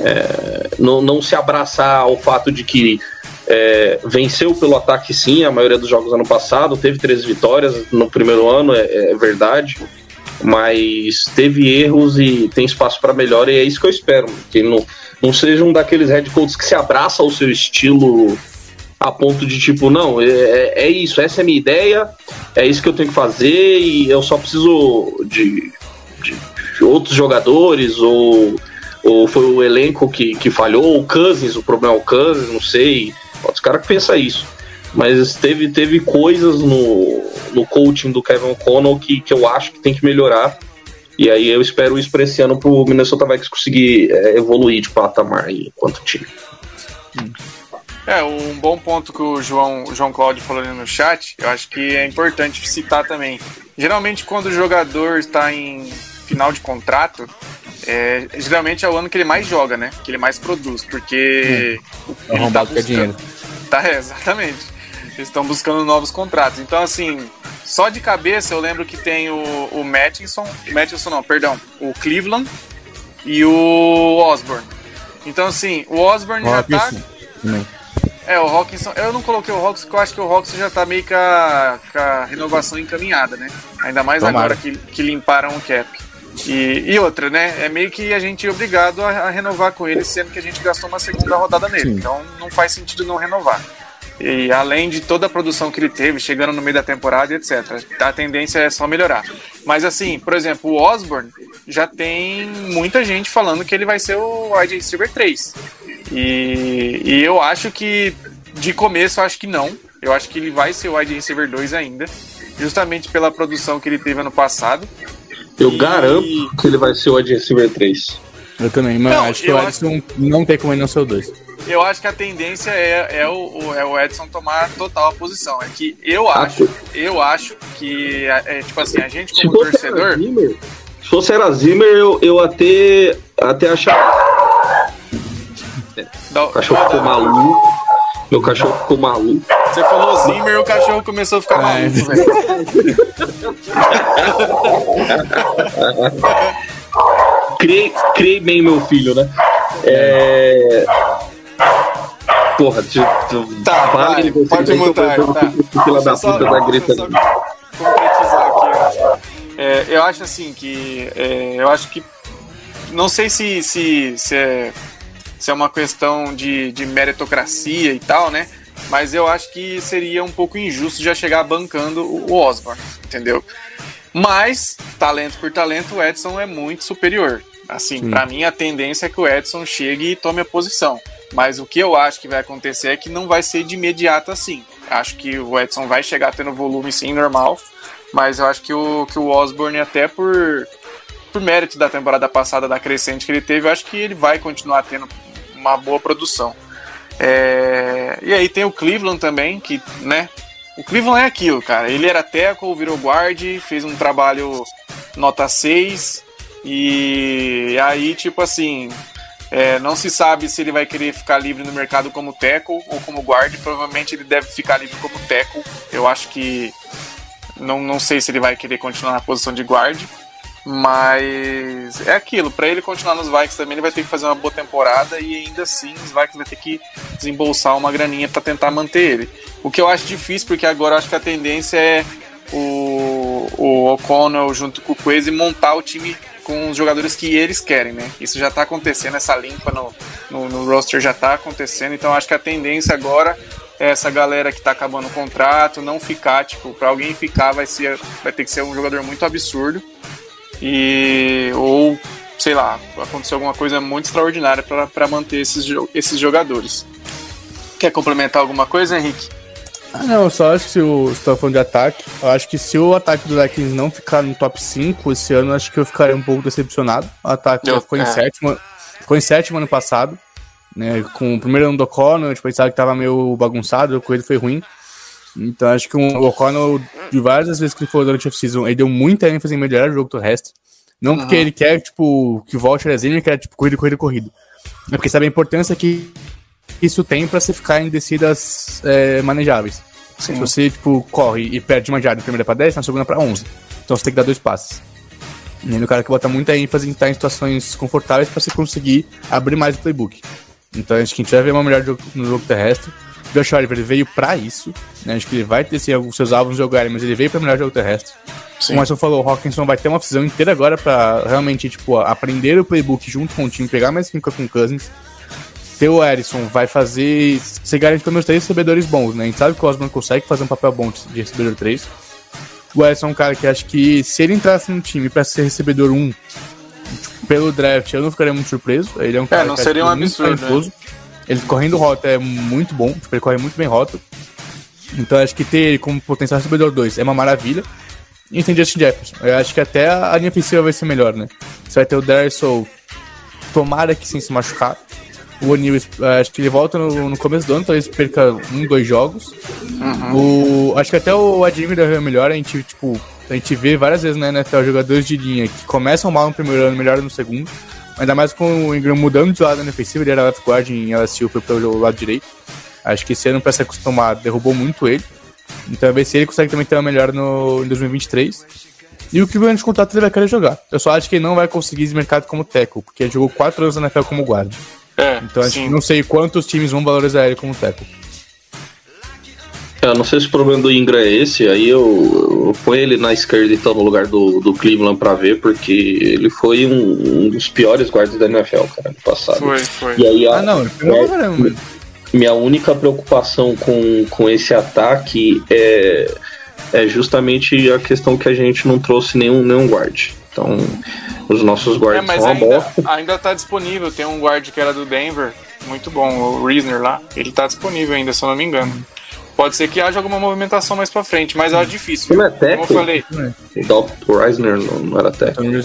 É, não, não se abraçar ao fato de que é, venceu pelo ataque, sim, a maioria dos jogos ano passado. Teve três vitórias no primeiro ano, é, é verdade. Mas teve erros e tem espaço para melhora, e é isso que eu espero. Que não, não seja um daqueles head coaches que se abraça ao seu estilo a ponto de tipo, não, é, é, é isso, essa é a minha ideia, é isso que eu tenho que fazer e eu só preciso de, de, de outros jogadores ou, ou foi o elenco que, que falhou, o Cousins, o problema é o Cousins, não sei. Os caras que pensam isso. Mas teve, teve coisas no, no coaching do Kevin O'Connell que, que eu acho que tem que melhorar. E aí eu espero isso para esse ano pro Minnesota Vikings conseguir é, evoluir de patamar enquanto time.
É, um bom ponto que o João, o João Cláudio falou ali no chat, eu acho que é importante citar também. Geralmente, quando o jogador está em final de contrato, é, geralmente é o ano que ele mais joga, né? Que ele mais produz, porque.
Hum. É ele tá buscando... dinheiro.
Tá, é, exatamente. Eles estão buscando novos contratos. Então, assim, só de cabeça eu lembro que tem o, o Mattinson. Mattinson não, perdão. O Cleveland e o Osborne. Então, assim, o Osborne já tá. É, o Hawkinson. Eu não coloquei o Hawkinson porque eu acho que o Hawkinson já tá meio com a, com a renovação encaminhada, né? Ainda mais Tomara. agora que, que limparam o cap. E, e, outra, né? É meio que a gente é obrigado a, a, renovar com ele, sendo que a gente gastou uma segunda rodada nele. Sim. Então não faz sentido não renovar. E além de toda a produção que ele teve, chegando no meio da temporada etc. A tendência é só melhorar. Mas assim, por exemplo, o Osborne já tem muita gente falando que ele vai ser o wide receiver 3. E, e eu acho que de começo eu acho que não. Eu acho que ele vai ser o wide receiver 2 ainda, justamente pela produção que ele teve ano passado.
Eu e... garanto que ele vai ser o wide receiver 3.
Eu também, mas não, acho que o Edson acho... não tem como ele não ser o 2.
Eu acho que a tendência é, é, o, é o Edson tomar total a posição. É que eu ah, acho, eu acho que, é, é, tipo assim, a gente como torcedor.
Zimmer, se fosse era Zimmer, eu, eu até, até achava o cachorro ficou maluco. Meu cachorro ficou maluco.
Você falou Zimmer e o cachorro começou a ficar é. maluco, velho.
criei, criei bem meu filho, né? É. Porra, tu, tu,
tá, vai, vai, pode mutar, tá.
Fila da puta da grita.
Concretizar aqui, é, eu acho assim que. É, eu acho que. Não sei se, se, se é se é uma questão de, de meritocracia e tal, né? Mas eu acho que seria um pouco injusto já chegar bancando o Osborne, entendeu? Mas, talento por talento, o Edson é muito superior. Assim, para mim a tendência é que o Edson chegue e tome a posição. Mas o que eu acho que vai acontecer é que não vai ser de imediato assim. Acho que o Edson vai chegar tendo volume sim, normal. Mas eu acho que o, que o Osborne, até por, por mérito da temporada passada, da crescente que ele teve, eu acho que ele vai continuar tendo uma boa produção. É... E aí tem o Cleveland também, que, né? O Cleveland é aquilo, cara. Ele era tackle, virou guard, fez um trabalho nota 6. E aí, tipo assim, é, não se sabe se ele vai querer ficar livre no mercado como tackle ou como guard. Provavelmente ele deve ficar livre como tackle. Eu acho que. Não, não sei se ele vai querer continuar na posição de guard. Mas é aquilo, para ele continuar nos Vikings também, ele vai ter que fazer uma boa temporada e ainda assim os Vikings vai ter que desembolsar uma graninha para tentar manter ele. O que eu acho difícil, porque agora eu acho que a tendência é o, o O'Connell junto com o Quase montar o time com os jogadores que eles querem, né? Isso já tá acontecendo, essa limpa no, no, no roster já tá acontecendo, então acho que a tendência agora é essa galera que tá acabando o contrato, não ficar, tipo, para alguém ficar vai ser vai ter que ser um jogador muito absurdo e ou sei lá, aconteceu alguma coisa muito extraordinária para manter esses, esses jogadores. Quer complementar alguma coisa, Henrique?
Ah, não, só acho que se o você tá falando de ataque, eu acho que se o ataque do Vikings não ficar no top 5 esse ano, acho que eu ficaria um pouco decepcionado. O ataque eu, ficou, é. em sétimo, ficou em sétimo ano passado, né? Com o primeiro ano do O'Connell, a gente pensava que tava meio bagunçado, a coisa foi ruim. Então acho que o O'Connell, de várias vezes que ele foi durante a off-season, ele deu muita ênfase em melhorar o jogo terrestre. Não uhum. porque ele quer, tipo, que volte a desenho, ele quer, tipo, corrida, corrida, corrida. É porque sabe a importância que isso tem para você ficar em descidas é, manejáveis. Sim. Se você, tipo, corre e perde uma jarda na primeira para 10, na segunda para 11. Então você tem que dar dois passes. E ele é o cara que bota muita ênfase em estar em situações confortáveis para você conseguir abrir mais o playbook. Então acho que a gente vai ver uma melhor no jogo terrestre. Josh Oliver veio para isso, né? Acho que ele vai ter sim, seus álbuns jogarem, mas ele veio para melhor jogo terrestre. Sim. Como o falou, o Hawkinson vai ter uma precisão inteira agora para realmente, tipo, aprender o playbook junto com o time, pegar mais química com o Cousins. Ter o Erison vai fazer. Você garante pelo menos três recebedores bons, né? A gente sabe que o Osman consegue fazer um papel bom de recebedor 3. O Erison é um cara que acho que se ele entrasse no time para ser recebedor 1 tipo, pelo draft, eu não ficaria muito surpreso. Ele é um cara
é, não que seria um absurdo. Né?
Ele correndo rota é muito bom, tipo, ele corre muito bem rota. Então acho que ter ele como potencial recebedor 2 é uma maravilha. E tem Justin Jefferson. Eu acho que até a linha ofensiva vai ser melhor, né? Você vai ter o Darrell tomara que sem se machucar. O O'Neal, é, acho que ele volta no, no, começo do ano, talvez perca um, dois jogos. Uhum. O, acho que até o Admir é melhor, a gente, tipo, a gente vê várias vezes na NFL jogadores de linha que começam mal no primeiro ano, melhoram no segundo. Ainda mais com o Ingram mudando de lado na defensiva, ele era left guard em LSU, foi pelo lado direito. Acho que esse ano, pra se acostumar, derrubou muito ele. Então, ver se ele consegue também ter uma melhor no, em 2023. E o que grande contrato ele vai querer jogar. Eu só acho que ele não vai conseguir esse mercado como teco, porque ele jogou 4 anos na NFL como guarda. É, então, acho que não sei quantos times vão valorizar ele como teco.
Eu não sei se o problema do Ingram é esse, aí eu, eu ponho ele na esquerda então no lugar do, do Cleveland pra ver, porque ele foi um, um dos piores guardas da NFL, cara, no passado.
Foi, foi.
E aí, ah, não, ele foi é, minha única preocupação com, com esse ataque é, é justamente a questão que a gente não trouxe nenhum, nenhum guard. Então, os nossos guards é, mas são
ainda, ainda tá disponível, tem um guard que era do Denver, muito bom, o Reisner lá, ele tá disponível ainda, se eu não me engano. Pode ser que haja alguma movimentação mais pra frente, mas é difícil.
Não é técnico? Como eu falei. O Reisner não, não era técnico.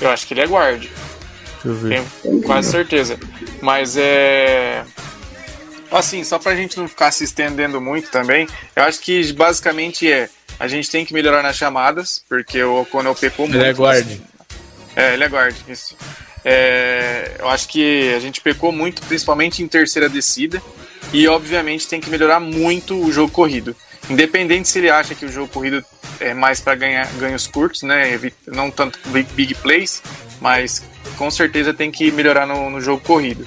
Eu acho que ele é guard. Tenho quase certeza. Mas é. Assim, só pra gente não ficar se estendendo muito também, eu acho que basicamente é. A gente tem que melhorar nas chamadas, porque o O'Connell pecou
muito. Ele é guard.
É, ele é guard, isso. É, eu acho que a gente pecou muito, principalmente em terceira descida. E obviamente tem que melhorar muito o jogo corrido. Independente se ele acha que o jogo corrido é mais para ganhar ganhos curtos, né? Não tanto big, big, plays, mas com certeza tem que melhorar no, no jogo corrido.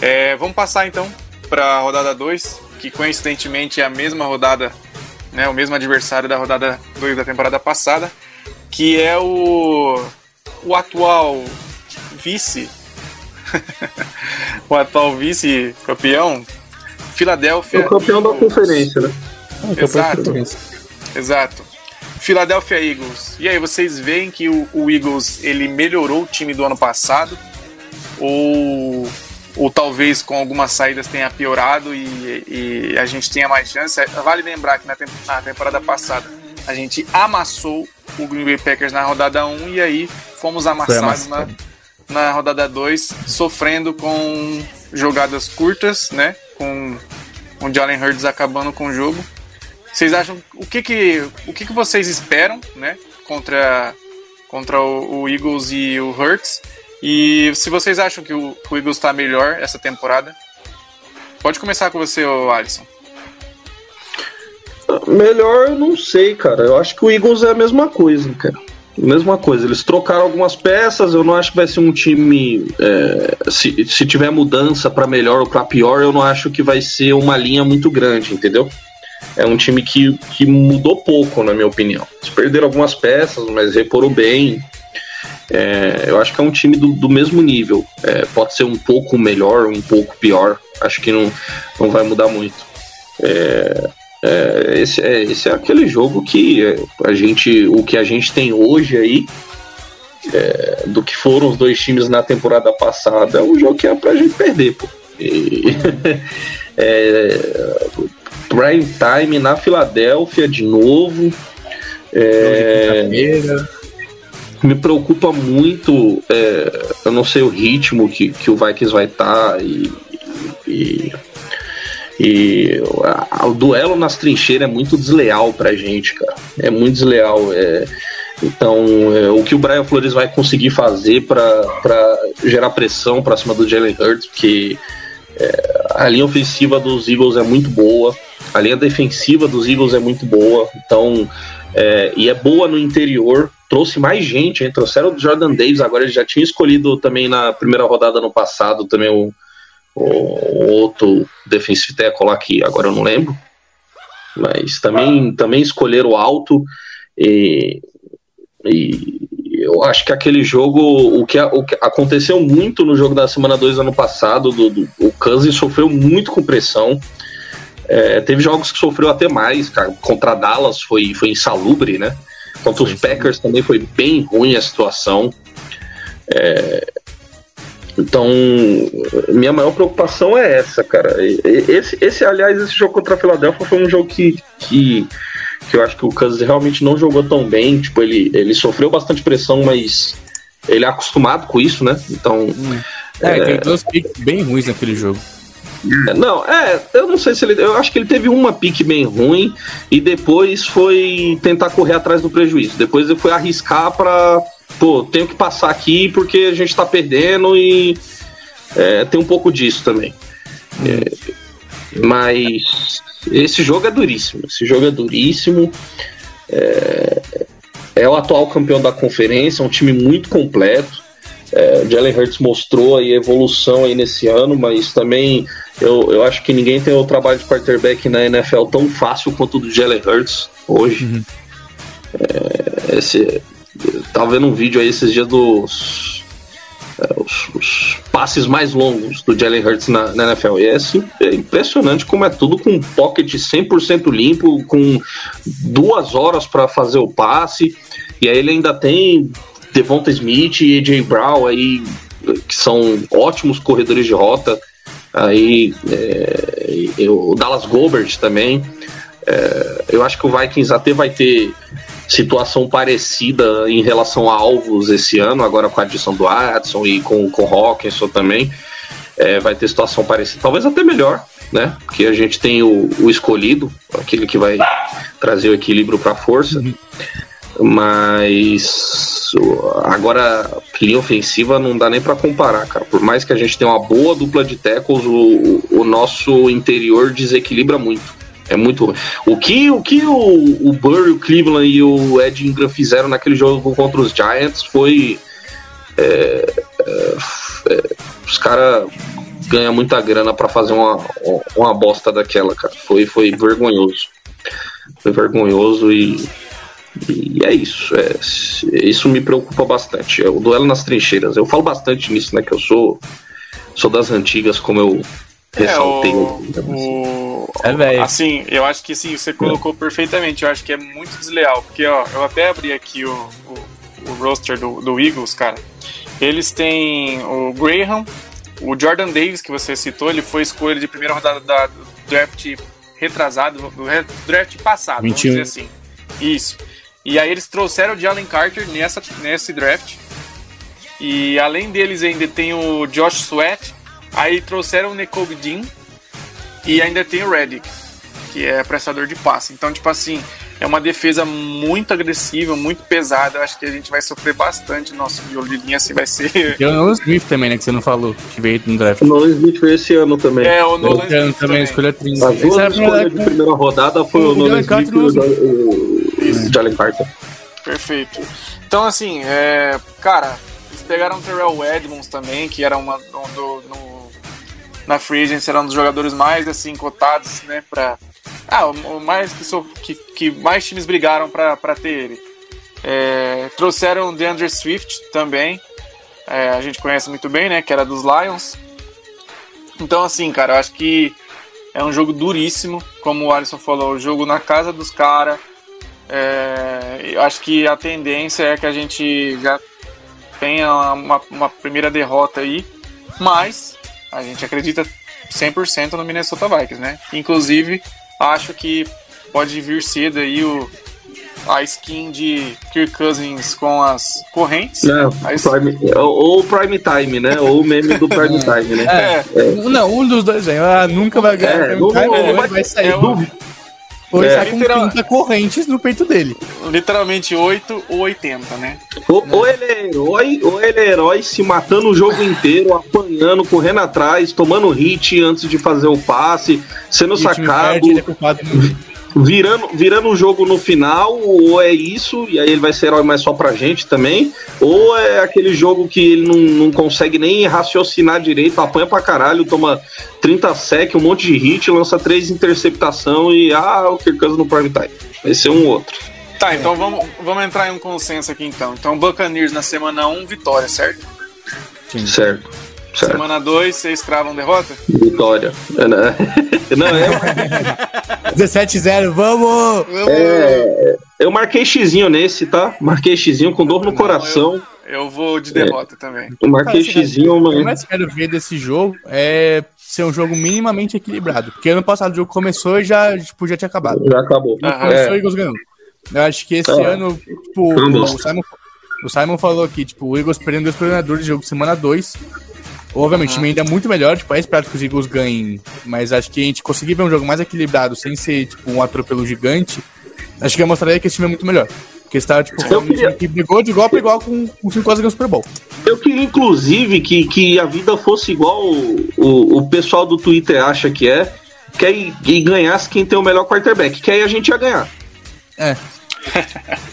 É, vamos passar então para a rodada 2, que coincidentemente é a mesma rodada, né, o mesmo adversário da rodada 2 da temporada passada, que é o, o atual vice, [laughs] o atual vice-campeão, Filadélfia.
O campeão Eagles. da conferência, né?
Ah, Exato. Exato. Philadelphia Eagles. E aí, vocês veem que o, o, Eagles ele melhorou o time do ano passado? Ou, ou talvez com algumas saídas tenha piorado e, e a gente tenha mais chance? Vale lembrar que na, temp na temporada passada a gente amassou o Green Bay Packers na rodada 1 e aí fomos amassados na, na rodada 2, sofrendo com jogadas curtas, né? Com o Jalen Hurts acabando com o jogo. Vocês acham o que que o que que vocês esperam, né, contra contra o, o Eagles e o Hurts? E se vocês acham que o, o Eagles está melhor essa temporada? Pode começar com você, Alisson.
Melhor, eu não sei, cara. Eu acho que o Eagles é a mesma coisa, cara mesma coisa. Eles trocaram algumas peças. Eu não acho que vai ser um time. É, se, se tiver mudança para melhor ou para pior, eu não acho que vai ser uma linha muito grande, entendeu? É um time que, que mudou pouco, na minha opinião. Eles perderam algumas peças, mas reporam bem. É, eu acho que é um time do, do mesmo nível. É, pode ser um pouco melhor, um pouco pior. Acho que não, não vai mudar muito. É, é, esse, é, esse é aquele jogo que é, a gente, o que a gente tem hoje aí, é, do que foram os dois times na temporada passada, é um jogo que é pra gente perder, pô. E, [laughs] é, prime time na Filadélfia de novo. É, me preocupa muito, é, eu não sei o ritmo que, que o Vikings vai estar tá e, e e a, o duelo nas trincheiras é muito desleal pra gente, cara. É muito desleal. É, então, é, o que o Brian Flores vai conseguir fazer para gerar pressão para cima do Jalen Hurts, porque é, a linha ofensiva dos Eagles é muito boa, a linha defensiva dos Eagles é muito boa, então, é, e é boa no interior. Trouxe mais gente, hein? trouxeram o Jordan Davis, agora ele já tinha escolhido também na primeira rodada no passado também o o outro defensive tackle lá que agora eu não lembro, mas também, também escolheram alto e, e eu acho que aquele jogo, o que, o que aconteceu muito no jogo da semana 2 ano passado, do, do, o Kansas sofreu muito com pressão. É, teve jogos que sofreu até mais, cara. Contra Dallas foi, foi insalubre, né? Contra os Packers também foi bem ruim a situação. É, então, minha maior preocupação é essa, cara. Esse, esse aliás, esse jogo contra a Filadélfia foi um jogo que, que, que eu acho que o Kansas realmente não jogou tão bem. Tipo, ele, ele sofreu bastante pressão, mas ele é acostumado com isso, né? Então, hum.
É, tem duas picks bem ruins naquele jogo.
Não, é, eu não sei se ele. Eu acho que ele teve uma pique bem ruim e depois foi tentar correr atrás do prejuízo. Depois ele foi arriscar pra. Pô, tenho que passar aqui porque a gente tá perdendo e. É, tem um pouco disso também. É, mas esse jogo é duríssimo. Esse jogo é duríssimo. É, é o atual campeão da conferência, um time muito completo. É, o Jalen Hurts mostrou aí evolução aí nesse ano, mas também eu, eu acho que ninguém tem o trabalho de quarterback na NFL tão fácil quanto o do Jalen Hurts hoje. Uhum. É, esse, tava vendo um vídeo aí esses dias dos é, os, os, passes mais longos do Jalen Hurts na, na NFL. E é, assim, é, impressionante como é tudo com pocket 100% limpo, com duas horas para fazer o passe. E aí ele ainda tem Devonta Smith e AJ Brown aí, que são ótimos corredores de rota. Aí é, o Dallas Gobert também. É, eu acho que o Vikings até vai ter situação parecida em relação a alvos esse ano, agora com a adição do Adson e com, com o Hawkinson também. É, vai ter situação parecida, talvez até melhor, né? Porque a gente tem o, o escolhido, aquele que vai trazer o equilíbrio para a força. Mas agora, linha ofensiva não dá nem para comparar, cara. Por mais que a gente tenha uma boa dupla de tackles, o, o nosso interior desequilibra muito. É muito ruim. O que o, que o, o Burry, o Cleveland e o Ed Ingram fizeram naquele jogo contra os Giants foi. É, é, é, os caras ganham muita grana para fazer uma, uma bosta daquela, cara. Foi, foi vergonhoso. Foi vergonhoso e e é isso. É, isso me preocupa bastante. É o duelo nas trincheiras. Eu falo bastante nisso, né? Que eu sou, sou das antigas, como eu. É, o,
o, é velho. Assim, eu acho que sim, você colocou é. perfeitamente. Eu acho que é muito desleal. Porque, ó, eu até abri aqui o, o, o roster do, do Eagles, cara. Eles têm o Graham, o Jordan Davis, que você citou, ele foi escolha de primeira rodada da, do draft retrasado, do draft passado, 21. vamos dizer assim. Isso. E aí eles trouxeram o Jalen Carter nessa, nesse draft. E além deles ainda tem o Josh Sweat. Aí trouxeram o Nekobe Dean. E ainda tem o Reddick, que é prestador de passe. Então, tipo assim, é uma defesa muito agressiva, muito pesada. Eu acho que a gente vai sofrer bastante no nosso miolo de linha, assim vai ser.
E o Nolan Smith também, né? Que você não falou, que veio no draft.
O Nolan Smith foi esse ano também.
É, o Nolan Smith também,
também escolheu 30.
As duas escolhas de primeira rodada foi o, o Nolan Smith e o, isso. Jalen Carter.
Perfeito. Então, assim, é, cara, eles pegaram o Terrell Edmonds também, que era uma do, no, na Free Agency, era um dos jogadores mais assim cotados, né, para ah, o mais que, so, que, que, mais times brigaram para ter ele. É, trouxeram o DeAndre Swift também, é, a gente conhece muito bem, né, que era dos Lions. Então, assim, cara, eu acho que é um jogo duríssimo, como o Alisson falou, o jogo na casa dos caras. É, eu acho que a tendência é que a gente já tenha uma, uma primeira derrota aí, mas a gente acredita 100% no Minnesota Vikings, né? Inclusive, acho que pode vir cedo aí o, a skin de Kirk Cousins com as correntes.
Não, prime, ou, Prime Time, né? [laughs] Ou o meme do Prime Time, né?
É, é. Não, um dos dois, hein? Ah, nunca vai ganhar. É, Prime Time, é, vai, vai sair. É, ou ele é. sai com Literal... 30 correntes no peito dele.
Literalmente 8 ou 80, né?
Ou, ou, ele é herói, ou ele é herói se matando o jogo inteiro, apanhando, correndo atrás, tomando hit antes de fazer o passe, sendo e sacado. Perde, ele é culpado virando, virando o jogo no final, ou é isso, e aí ele vai ser herói mais só pra gente também, ou é aquele jogo que ele não, não consegue nem raciocinar direito, apanha pra caralho, toma 30 sec, um monte de hit, lança três interceptação e ah, o Kirk no prime time. Vai ser um outro.
Tá, então vamos, vamos entrar em um consenso aqui então. Então, Buccaneers na semana 1, vitória, certo?
Sim. Certo.
Certo. Semana 2, vocês cravam derrota?
Vitória. [laughs] Não, é.
17-0, [laughs] vamos!
É, eu marquei xizinho nesse, tá? Marquei xizinho com dor no Não, coração.
Eu, eu, vou de derrota é. também.
Eu marquei Cara, xizinho,
mas. O que eu mais quero ver desse jogo é ser um jogo minimamente equilibrado. Porque ano passado o jogo começou e já, tipo, já tinha acabado.
Já acabou.
Uhum. Começou é. e Eagles ganhou. Eu acho que esse ah. ano, tipo, o Simon, o Simon falou aqui, tipo, o Eagles perdendo dois coordenadores de jogo semana 2 Obviamente, o time ainda é muito melhor, tipo, é esperado que os Eagles ganhem, mas acho que a gente conseguir ver um jogo mais equilibrado, sem ser, tipo, um atropelo gigante, acho que eu mostraria que esse time é muito melhor. Porque está, tipo,
Eu
um
queria-
time que brigou de igual para igual com o time que quase ganhou o Super Bowl.
Eu queria, inclusive, que, que a vida fosse igual o, o, o pessoal do Twitter acha que é, que aí e ganhasse quem tem o melhor quarterback, que aí a gente ia ganhar.
É. [laughs]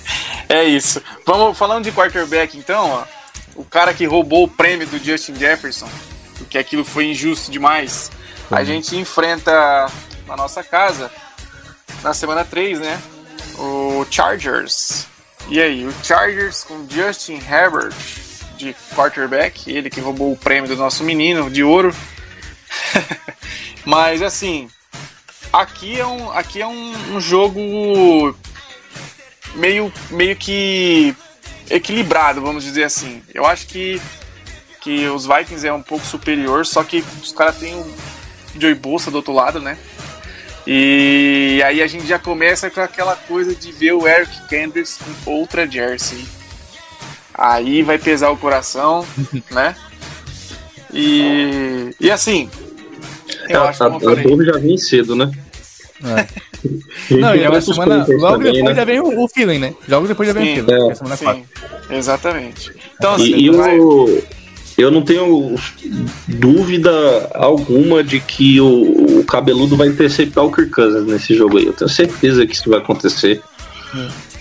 É isso. Vamos falando de quarterback, então, ó. O cara que roubou o prêmio do Justin Jefferson, porque aquilo foi injusto demais. A gente enfrenta na nossa casa, na semana 3, né? O Chargers. E aí, o Chargers com Justin Herbert de quarterback, ele que roubou o prêmio do nosso menino de ouro. [laughs] Mas assim, aqui é um, aqui é um, um jogo meio, meio que equilibrado, vamos dizer assim. Eu acho que, que os Vikings é um pouco superior, só que os caras têm o Joey Bolsa do outro lado, né? E aí a gente já começa com aquela coisa de ver o Eric Kendricks com outra jersey. Aí vai pesar o coração, [laughs] né? E, e assim, eu
a,
acho
a,
como eu
a dor já vem cedo, né?
É. Não, e
tem
a
outros
semana, logo
também,
depois
né?
já vem o, o feeling, né? Logo depois já vem
Sim,
o feeling,
é.
que é semana 4.
Sim, exatamente. Então, assim,
E, e
vai-
eu, eu não tenho dúvida alguma de que o, o cabeludo vai interceptar o Kirk Cousins nesse jogo aí. Eu tenho certeza que isso vai acontecer.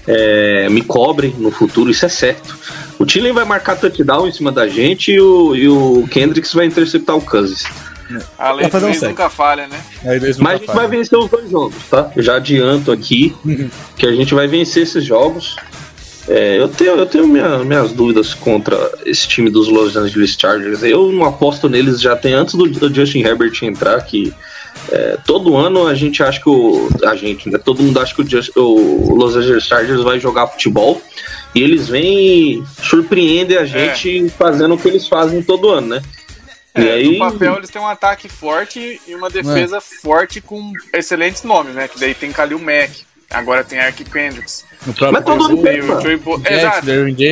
É, me cobrem no futuro, isso é certo. O Tillen vai marcar touchdown em cima da gente e o, e o Kendricks vai interceptar o Cousins.
A lei
vai
do
um
nunca falha, né?
Aí eles
Mas a
nunca
gente vai
fazem.
vencer os dois jogos, tá? Eu já adianto aqui que a gente vai vencer esses jogos. É, eu tenho, eu tenho minha- minhas dúvidas contra esse time dos Los Angeles Chargers. Eu não aposto neles já tem antes do, do Justin Herbert entrar, que é, todo ano a gente acha que o. A gente, né? Todo mundo acha que o, Just- o Los Angeles Chargers vai jogar futebol. E eles vêm e surpreendem a gente fazendo o que eles fazem todo ano, né? E
É,
aí.
No papel eles têm um ataque forte e uma defesa forte com excelentes nomes, né? Que daí tem Kalil Mack, agora tem Eric Kendricks.
Mas todo mundo tem,
e o Exato.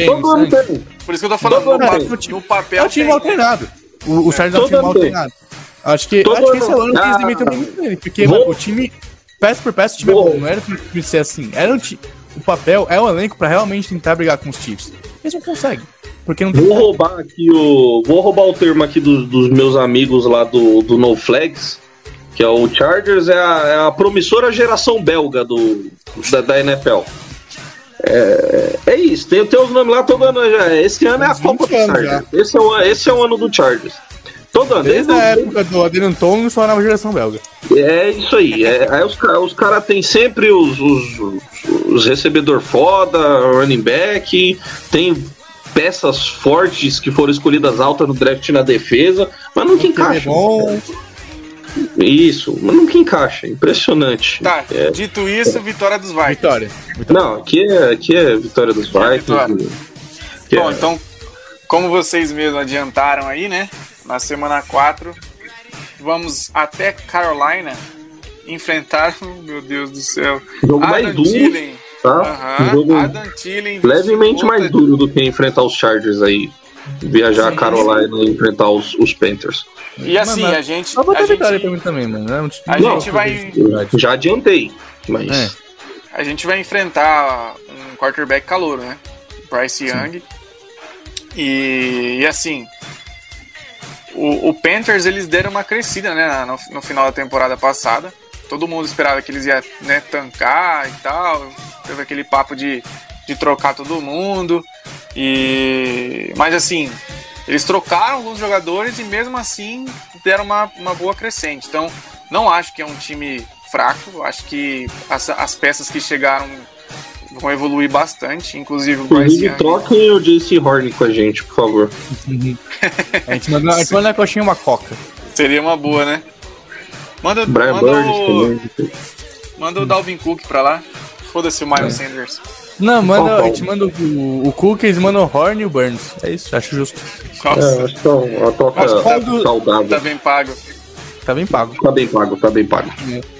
Todo
né?
tem.
Por isso que eu tô falando,
Todo
no, pa- no
É
papel
um time
tem,
mal treinado. O, o Chargers é um
Todo
time treinado. Acho que,
Todo
acho que esse é o
ano-
que eles
Ah.
devem ter muito nele. Porque mano, o time, peça por peça, o time é
Vou-
bom. Não era pra ser assim. Era um ti- o papel é o elenco pra realmente tentar brigar com os Chiefs. Eles não conseguem. Porque não tem.
Vou roubar aqui o. Vou roubar o termo aqui dos, dos meus amigos lá do, do No Flags. Que é o Chargers, é a, é a promissora geração belga do, da, da NFL. É, é isso, tem, tem os nomes lá todo ano já. Esse ano é a Copa
20
do Chargers. Esse é, o, esse é o ano do Chargers. Todo ano.
Desde
Desde
a época do Adrian Tom, só na geração belga.
É isso aí. É, aí os, os caras têm sempre os, os, os, os recebedor foda, running back, tem peças fortes que foram escolhidas altas no draft na defesa, mas nunca
É
encaixa. Isso, mas nunca encaixa. Impressionante.
Tá,
É,
dito isso, vitória dos Vikings.
Vitória. Vitória.
não, aqui é, aqui é vitória dos
vitória.
Vikings. Que
Bom,
é-
então, como vocês mesmos adiantaram aí, né? Na semana 4, vamos até Carolina enfrentar, [laughs] meu Deus do céu,
jogo mais
Adam
duro,
Thielen.
Tá?
Aham,
Um jogo levemente mais duro do que enfrentar os Chargers aí. Viajar a
Sim.
Carolina e enfrentar os, os Panthers.
E assim,
Mano,
a gente.
Só botar
A
vitória pra
gente,
mim também, mano. É um time-
a
Não,
gente vai.
Já adiantei, mas.
É.
A gente vai enfrentar um quarterback calouro, né? Bryce Young. E, e assim, o, o Panthers eles deram uma crescida, né? No, no final da temporada passada. Todo mundo esperava que eles iam né, tancar e tal. Teve aquele papo de, de trocar todo mundo. E mas assim, eles trocaram alguns jogadores e mesmo assim deram uma, uma boa crescente. Então, não acho que é um time fraco. Acho que as, as peças que chegaram vão evoluir bastante. Inclusive o Bryce Young.
troquem o JC Horn com a gente, por favor. [laughs]
A gente manda, a gente manda na coxinha uma coca.
Seria uma boa, né? Manda,
Brian
manda,
Burns
o,
também.
manda o Dalvin Cook pra lá. Foda-se o Miles Sanders.
Não, manda, a gente manda o, o Cookies, manda o Horn e o Burns. É isso, acho justo.
Nossa,
É, acho que é uma
qual do-
saudável.
tá bem pago.
Tá bem pago.
Tá bem pago, tá bem pago.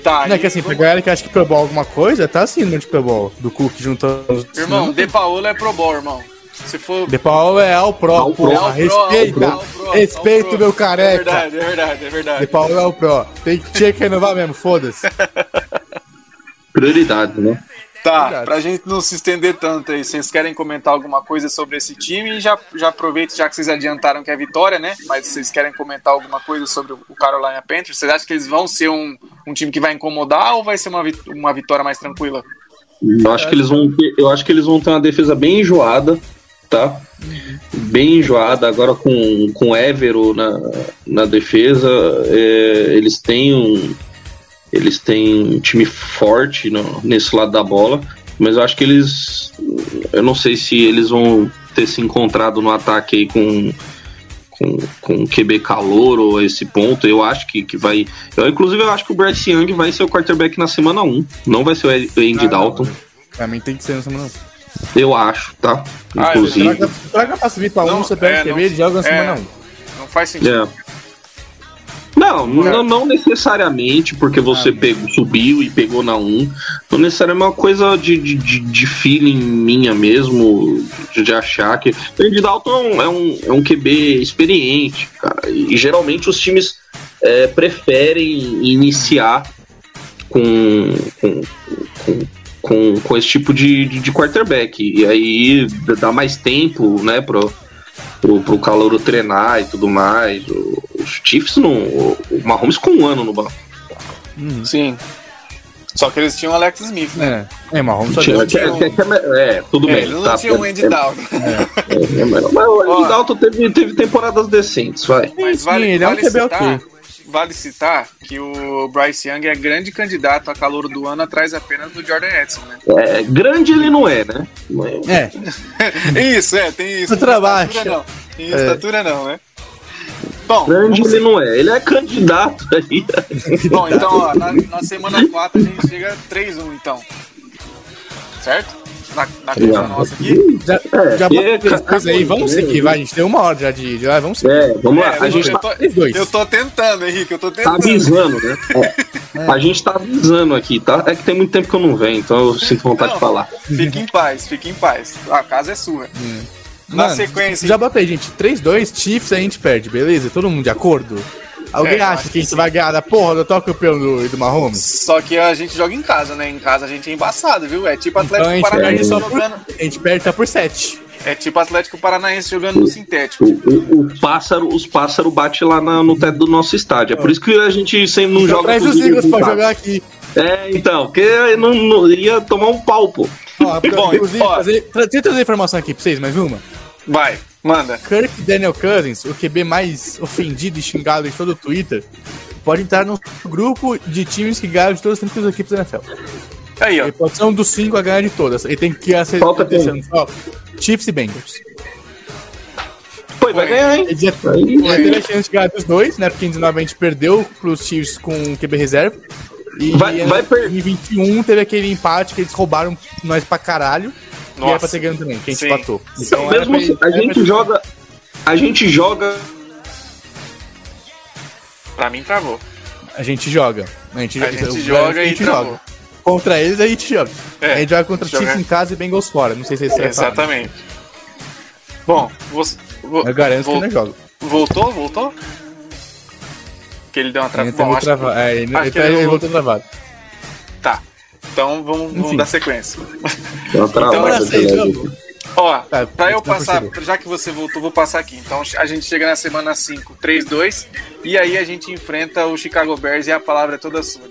Tá,
Não, é que assim, pra galera que acha que Pro Bowl é alguma coisa, tá acima de Pro Bowl. Do Cook juntando os
Irmão,
não,
De Paola é Pro Bowl, irmão. Se for.
De Paul é ao pro,
Ao pro.
porra.
É o pro,
Respeita.
ao pro,
Respeita
pro.
o meu
É
careca.
verdade, é verdade, é
De
verdade.
Paul é o pro. Tem que, tinha que renovar mesmo, foda-se.
Prioridade, né?
Tá,
Verdade.
pra gente não se estender tanto aí, vocês querem comentar alguma coisa sobre esse time? E já, já aproveito, já que vocês adiantaram que é vitória, né? Mas vocês querem comentar alguma coisa sobre o Carolina Panthers? Vocês acham que eles vão ser um, um time que vai incomodar ou vai ser uma, uma vitória mais tranquila?
Eu acho que eles vão ter, eu acho que eles vão ter uma defesa bem enjoada, tá? Bem enjoada. Agora com com Évero na, na defesa, é, eles têm um eles têm um time forte no- nesse lado da bola, mas eu acho que eles eu não sei se eles vão ter se encontrado no ataque aí com com, com QB calor ou a esse ponto, eu acho que, que vai. Eu, inclusive, eu acho que o Bryce Young vai ser o quarterback na semana 1. Não vai ser o Andy
Ah, não,
Dalton.
Pra mim tem que ser no semana 1.
Eu acho, tá?
Ah,
Inclusive.
Traga, traga pra subir pra 1,
Não,
você pega
é,
o QB
não-
e joga na
é.
semana 1.
Não faz sentido.
é. Não, não, não necessariamente porque você
Ah,
pegou, subiu e pegou na 1. Não necessariamente é uma coisa de, de, de, feeling minha mesmo, de, de achar que. O Andy Dalton é um, é um QB experiente, cara. E geralmente os times é, preferem iniciar com, com, com, com, com esse tipo de, de, de quarterback. E aí dá mais tempo, né, pro, pro, pro calouro treinar e tudo mais. O- Os Chiefs não. O o Mahomes com um ano no banco.
Uhum.
Sim. Só que eles tinham o Alex Smith, né?
É, é Mahomes só
Tinha- é,
um-
é, tudo
É,
bem.
eles não
tá,
tinham o
é,
Andy
é,
Dalton. [laughs]
é, é, mas mas o. Andy Dalton teve, teve temporadas decentes, vai.
Mas
Sim,
vale,
ele é um
vale
QB
citar,
ok.
Vale citar que o Bryce Young é grande candidato a calor do ano atrás apenas do Jordan Edson, né?
É, grande ele não é, né?
É, [laughs]
Isso, é, tem isso.
Baixa.
estatura não. Em
É.
estatura não, né? Bom,
Grande ele não é. Ele é candidato aí. [laughs]
bom então, ó, na, na semana 4 a gente chega 3-1, então. Certo? Na, na conta
Já.
nossa aqui.
já,
É,
já três coisas aí, vamos seguir, vai, a gente tem uma hora já de, de vai, vamos seguir.
É, vamos lá.
É,
A
eu,
gente
eu
tá,
tô,
dois.
eu tô tentando, Henrique, eu tô
tá
tentando.
avisando, né? [laughs] É. A gente tá avisando aqui, tá? É que tem muito tempo que eu não venho, então eu sinto vontade
Não,
de falar.
Fique em paz, fique em paz. A casa é sua. Na
Mano,
sequência,
Já botei, gente. 3-2, Chiefs a gente perde, beleza? Todo mundo de acordo? Alguém
É,
acha que a
que
gente
sim.
vai ganhar da porra do atual campeão do, do Mahomes?
Só que a gente joga em casa, né? Em casa a gente é embaçado, viu? É tipo
Então
Atlético
gente
Paranaense
só por,
jogando.
a gente perde só por 7.
É tipo Atlético Paranaense jogando no sintético.
O, o- o pássaro, os pássaros batem lá na- no teto do nosso estádio. É por isso que a gente sempre não joga
Traz os Eagles pra jogar aqui.
É, então, porque não, não ia tomar um pau, pô.
Ó, [laughs]
Bom,
inclusive,
ó.
trazer, tra- deixa eu trazer informação aqui pra vocês, mais uma.
Vai, manda.
Kirk Daniel Cousins, o QB mais ofendido e xingado de todo o Twitter, pode entrar no grupo de times que ganham de todas as 30 equipes da NFL.
Aí, ó.
Ele pode ser um dos cinco a ganhar de todas. Ele tem que deixando só Chiefs e Bengals.
Pô, vai ganhar, hein?
Ele já,
Aí,
já teve a chance de ganhar dos dois, né? Porque em 19 a gente perdeu pros Chiefs com o QB reserva. E
Vai-
em
vai per-
2021 teve aquele empate que eles roubaram nós pra caralho. E era pra
Nossa.
ter ganho também, que a gente
Sim.
empatou. Então, era
mesmo
pra-
a
pra
gente
ter-
joga. A gente joga.
Pra mim travou.
A gente joga. A gente,
A gente
o-
joga
a
e
gente
travou.
joga. Contra eles a gente joga.
É,
a gente joga contra Chiefs em casa e Bengals fora. Não sei se sabem.
Exatamente. Bom, você. vo-
Eu garanto
vol-
que não joga.
Voltou? Voltou? Que ele deu uma
Ele
travada.
tá
acho
trava- é, ele, ele tá-
ele
ele voltou travado.
Então vamos, vamos dar sequência.
Então, seis,
galera.
vamos.
Ó,
Tá,
pra eu passar,
percebi.
já que você voltou, vou passar aqui. Então a gente chega na semana 5, 3-2, e aí a gente enfrenta o Chicago Bears e a palavra é toda sua.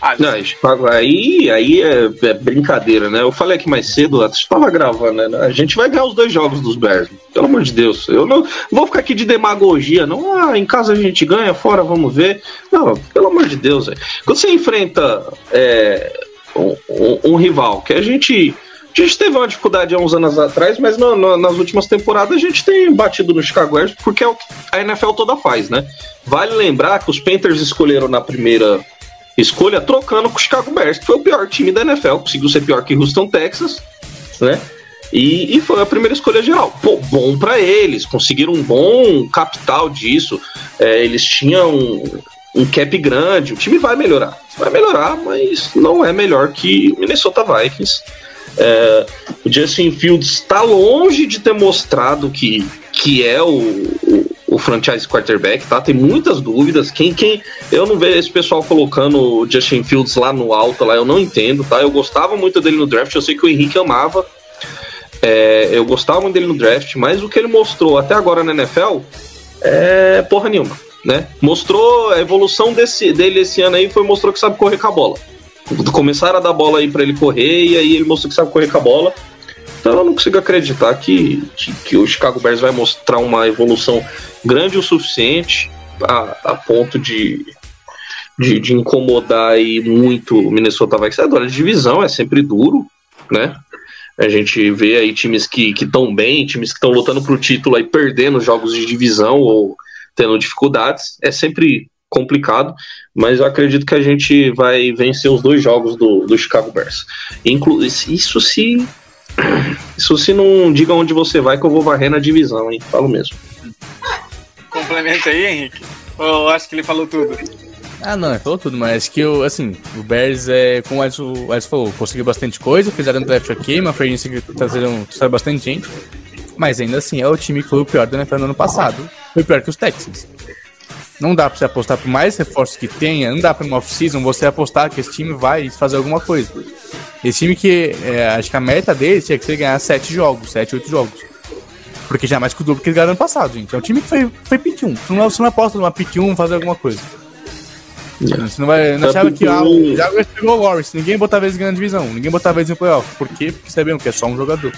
Ah,
Não, Chicago, aí, aí é, é brincadeira, né? Eu falei aqui mais cedo, eu estava gravando, né? A gente vai ganhar os dois jogos dos Bears, pelo amor de Deus. Eu não vou ficar aqui de demagogia, não. Ah, em casa a gente ganha, fora vamos ver. Não, pelo amor de Deus, velho. Quando você enfrenta é, um, um- um rival que a gente. A gente teve uma dificuldade há uns anos atrás, mas no- no- nas últimas temporadas a gente tem batido no Chicago Bears porque é o que a NFL toda faz, né? Vale lembrar que os Panthers escolheram na primeira escolha trocando com o Chicago Bears, que foi o pior time da NFL, conseguiu ser pior que Houston, Texas, né? E, e foi a primeira escolha geral. Pô, bom pra eles, conseguiram um bom capital disso. É, eles tinham um, um cap grande, o time vai melhorar. Vai melhorar, mas não é melhor que Minnesota Vikings. É, o Justin Fields está longe de ter mostrado que, que é o, o, o, franchise quarterback, tá? Tem muitas dúvidas. Quem, quem eu não vejo esse pessoal colocando o Justin Fields lá no alto, lá eu não entendo, tá? Eu gostava muito dele no draft, eu sei que o Henrique amava. É, eu gostava muito dele no draft, mas o que ele mostrou até agora na NFL é porra nenhuma, né? Mostrou a evolução desse, dele esse ano aí foi mostrou que sabe correr com a bola. Começaram a dar bola aí para ele correr e aí ele mostrou que sabe correr com a bola. Então eu não consigo acreditar que, que, que o Chicago Bears vai mostrar uma evolução grande o suficiente a, a ponto de, de, de, incomodar aí muito o Minnesota Vikings. Agora, a divisão é sempre duro, né? A gente vê aí times que estão bem, times que estão lutando para o título aí perdendo jogos de divisão ou tendo dificuldades. É sempre complicado, mas eu acredito que a gente vai vencer os dois jogos do, do Chicago Bears. Inclu isso se isso se não diga onde você vai que eu vou varrer na divisão, hein? Falo mesmo.
Complementa aí, Henrique. Eu acho que ele falou tudo.
Ah, não, ele falou tudo, mas que o, assim, o Bears é, como o Edson, Edson falou, conseguiu bastante coisa, fizeram um draft ok, uma agency que trazeram, trouxeram bastante gente, mas ainda assim é o time que foi o pior do NFL no ano passado, foi pior que os Texans. Não dá pra você apostar por mais reforços que tenha, não dá pra uma off-season você apostar que esse time vai fazer alguma coisa. Esse time que, é, acho que a meta deles tinha que ser ganhar 7 jogos, 7, 8 jogos. Porque já é mais que o dobro que eles ganharam ano passado, gente. É um time que foi, foi pick 1. Você não, você não aposta numa pick 1 fazer alguma coisa. Você não vai. Não achava que ah, o Jaguars pegou o Lawrence. Ninguém botava eles ganhando divisão. Ninguém botava eles em playoff. Por quê? Porque sabiam que é só um jogador.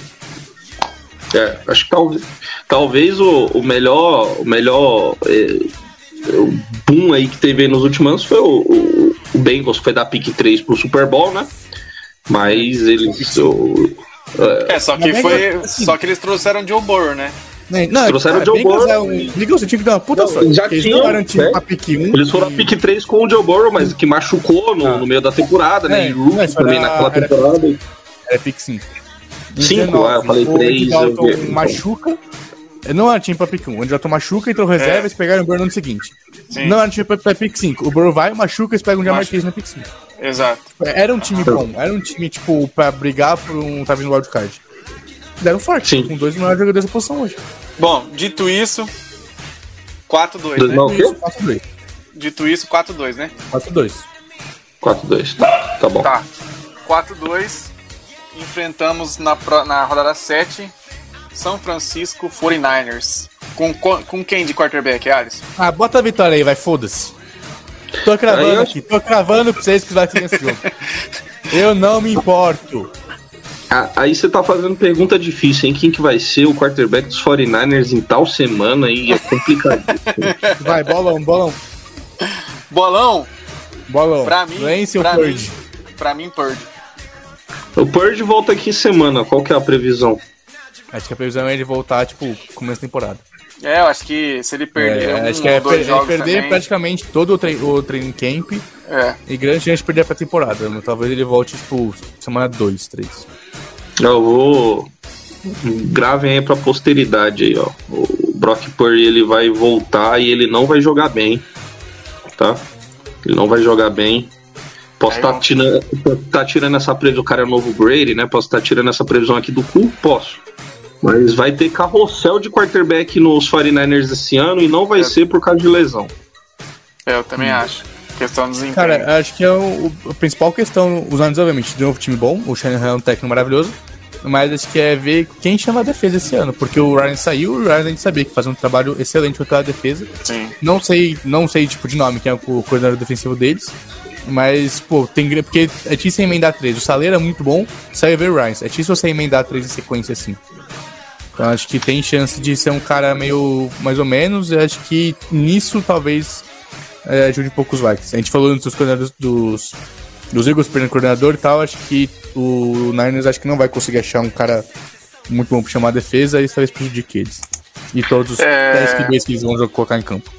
É, acho que talvez, talvez o, o melhor. O melhor. É, o boom aí que teve nos últimos anos foi o, o, o Bengals, que foi dar pick 3 pro Super Bowl, né? Mas eles. O,
é, é, só que foi. Assim, só que eles trouxeram Joe Burrow, né?
Não, trouxeram o Joe Burrow. É um...
Bengals tinha que dar uma puta não, sorte.
Já tinham, eles não né? pick 1. Eles foram a pick 3 com o Joe Burrow, mas que machucou no, ah. no meio da temporada, né? É, e Rookie também naquela temporada.
Era pick 5.
5, ah, eu falei 3.
O machuca. Não era time pra pick 1. O Andy machuca, entrou reserva é. e eles pegaram o Burrow no seguinte. Sim. Não era time pra, pra pick 5. O Burrow vai, machuca, eles pegam o Jamar Chase na pick 5.
Exato.
Era um time bom. Era um time, tipo, pra brigar por um. Tava no wildcard deram forte. Sim. Com dois melhores jogadores da posição hoje.
Bom, dito isso, 4-2, né?
Não, 4-2.
Dito isso, 4-2, né?
4-2.
4-2, tá, tá bom.
Tá. 4-2. Enfrentamos na, na rodada 7 São Francisco 49ers. Com, com quem de quarterback, Alisson?
Ah, bota a vitória aí, vai, foda-se. Tô cravando aqui, tô cravando pra vocês que vai ser esse jogo. Eu não me importo.
Aí você tá fazendo pergunta difícil, hein? Quem que vai ser o quarterback dos 49ers em tal semana aí? É complicado. [laughs]
vai, bolão, bolão.
Bolão?
Bolão.
Pra mim,
Vence
pra, mim pra mim, Purge.
O Purge volta aqui semana, qual que é a previsão?
Acho que a previsão é ele voltar, tipo, começo da temporada.
É, eu acho que se ele perder é,
um, acho que é, dois per jogos perder também... praticamente todo o, tre o training camp
é.
e grande chance de perder pra temporada. Talvez ele volte, tipo, semana 2, 3.
Eu vou. Gravem aí pra posteridade aí, ó. O Brock Purdy ele vai voltar e ele não vai jogar bem. Tá? Ele não vai jogar bem. Posso estar tá tirando, tá tirando essa previsão. O cara é o novo Brady, né? Posso estar tá tirando essa previsão aqui do cu? Posso. Mas vai ter carrossel de quarterback nos 49ers esse ano e não vai é. ser por causa de lesão.
É, eu também hum. acho. Questão desempenho.
Cara, acho que é o, a principal questão, os anos, obviamente, de novo time bom, o Shanahan é um técnico maravilhoso, mas acho que é ver quem chama a defesa esse ano, porque o Ryan saiu, o Ryan a gente sabia que fazia um trabalho excelente com a defesa.
Sim.
Não sei, não sei tipo de nome quem é o coordenador defensivo deles, mas, pô, tem porque é difícil emendar três. O Saleiro é muito bom, saiu ver o Ryan. É difícil você emendar três em sequência assim. Então acho que tem chance de ser um cara meio mais ou menos. E acho que nisso talvez é, ajude um pouco os Vikings. A gente falou dos coordenadores dos, dos Eagles perdendo coordenador e tal. Acho que o Niners acho que não vai conseguir achar um cara muito bom pra chamar a defesa e isso talvez prejudique eles. E todos os é... 10 QBs que eles vão colocar em campo.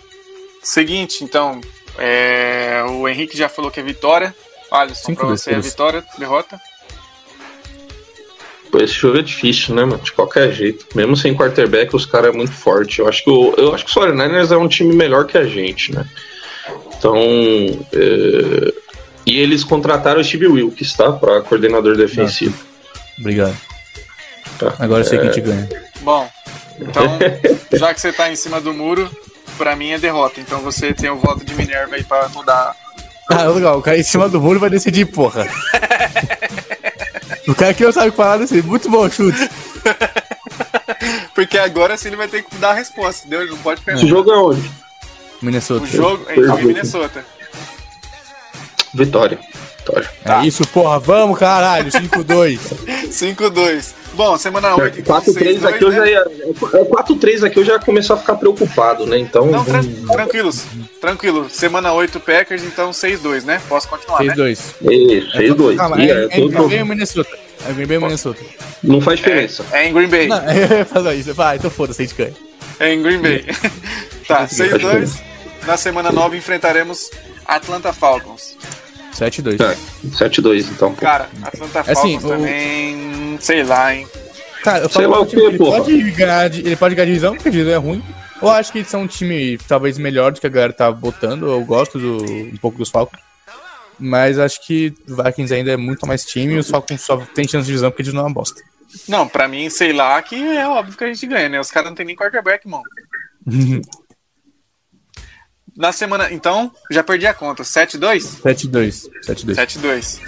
Seguinte, então. É... O Henrique já falou que é vitória. Alisson, Cinco pra você é vitória, derrota.
Esse jogo é difícil, né, mano? De qualquer jeito. Mesmo sem quarterback, os caras é muito forte. Eu acho que o, eu acho que o 49ers é um time melhor que a gente, né? Então. É... E eles contrataram o Steve Wilkes, tá? Pra coordenador defensivo.
Obrigado.
Tá.
Agora eu sei que a gente ganha.
Bom, então, já que você tá em cima do muro, pra mim é derrota. Então você tem o voto de Minerva aí pra mudar.
Ah, legal. O cara em cima do muro vai decidir, porra. [laughs] o cara que não sabe falar desse. Muito bom chute. [laughs]
Porque agora sim ele vai ter que dar a resposta, entendeu? Ele não pode
Esse
perder.
jogo é onde?
Minnesota.
O jogo é em Minnesota.
Vitória. Vitória.
É isso, porra. Vamos, caralho. 5-2.
5-2. [laughs] Bom, semana 8 então
4-3 aqui eu já ia. é 4-3 aqui eu já começou a ficar preocupado, né? Então.
Não, tran
vamos-
tranquilos. Tranquilo. Semana 8 Packers, então 6-2, né? Posso continuar, né?
6-2.
Isso, 6-2.
Calma,
Ih,
é, é
tô-
em Green Bay ou Minnesota? É Green Bay ou Minnesota?
Não faz diferença.
É em Green Bay.
Não, [laughs] falar isso. Vai, então foda-se, a gente ganha.
É em Green Bay. [laughs] tá, 6-2. Na semana 9 enfrentaremos Atlanta Falcons.
7-2.
Tá, 7-2 então. pô.
Cara, Atlanta
Assim,
Falcons
o-
também. Sei lá, hein?
Cara, eu
Sei
falo
lá
que
o quê,
ele
porra.
pode, ganhar, de- ele pode ganhar divisão, porque a divisão é ruim. Eu acho que eles são um time talvez melhor do que a galera tá botando. Eu gosto do, um pouco dos Falcons. Mas acho que o Vikings ainda é muito mais time e os Falcons só tem chance de divisão porque eles não é uma bosta.
Não, pra mim, sei lá, que é óbvio que a gente ganha, né? Os caras não tem nem quarterback, mano. [laughs] Na semana. Então, já perdi a conta. 7-2?
7-2. 7-2.
7-2.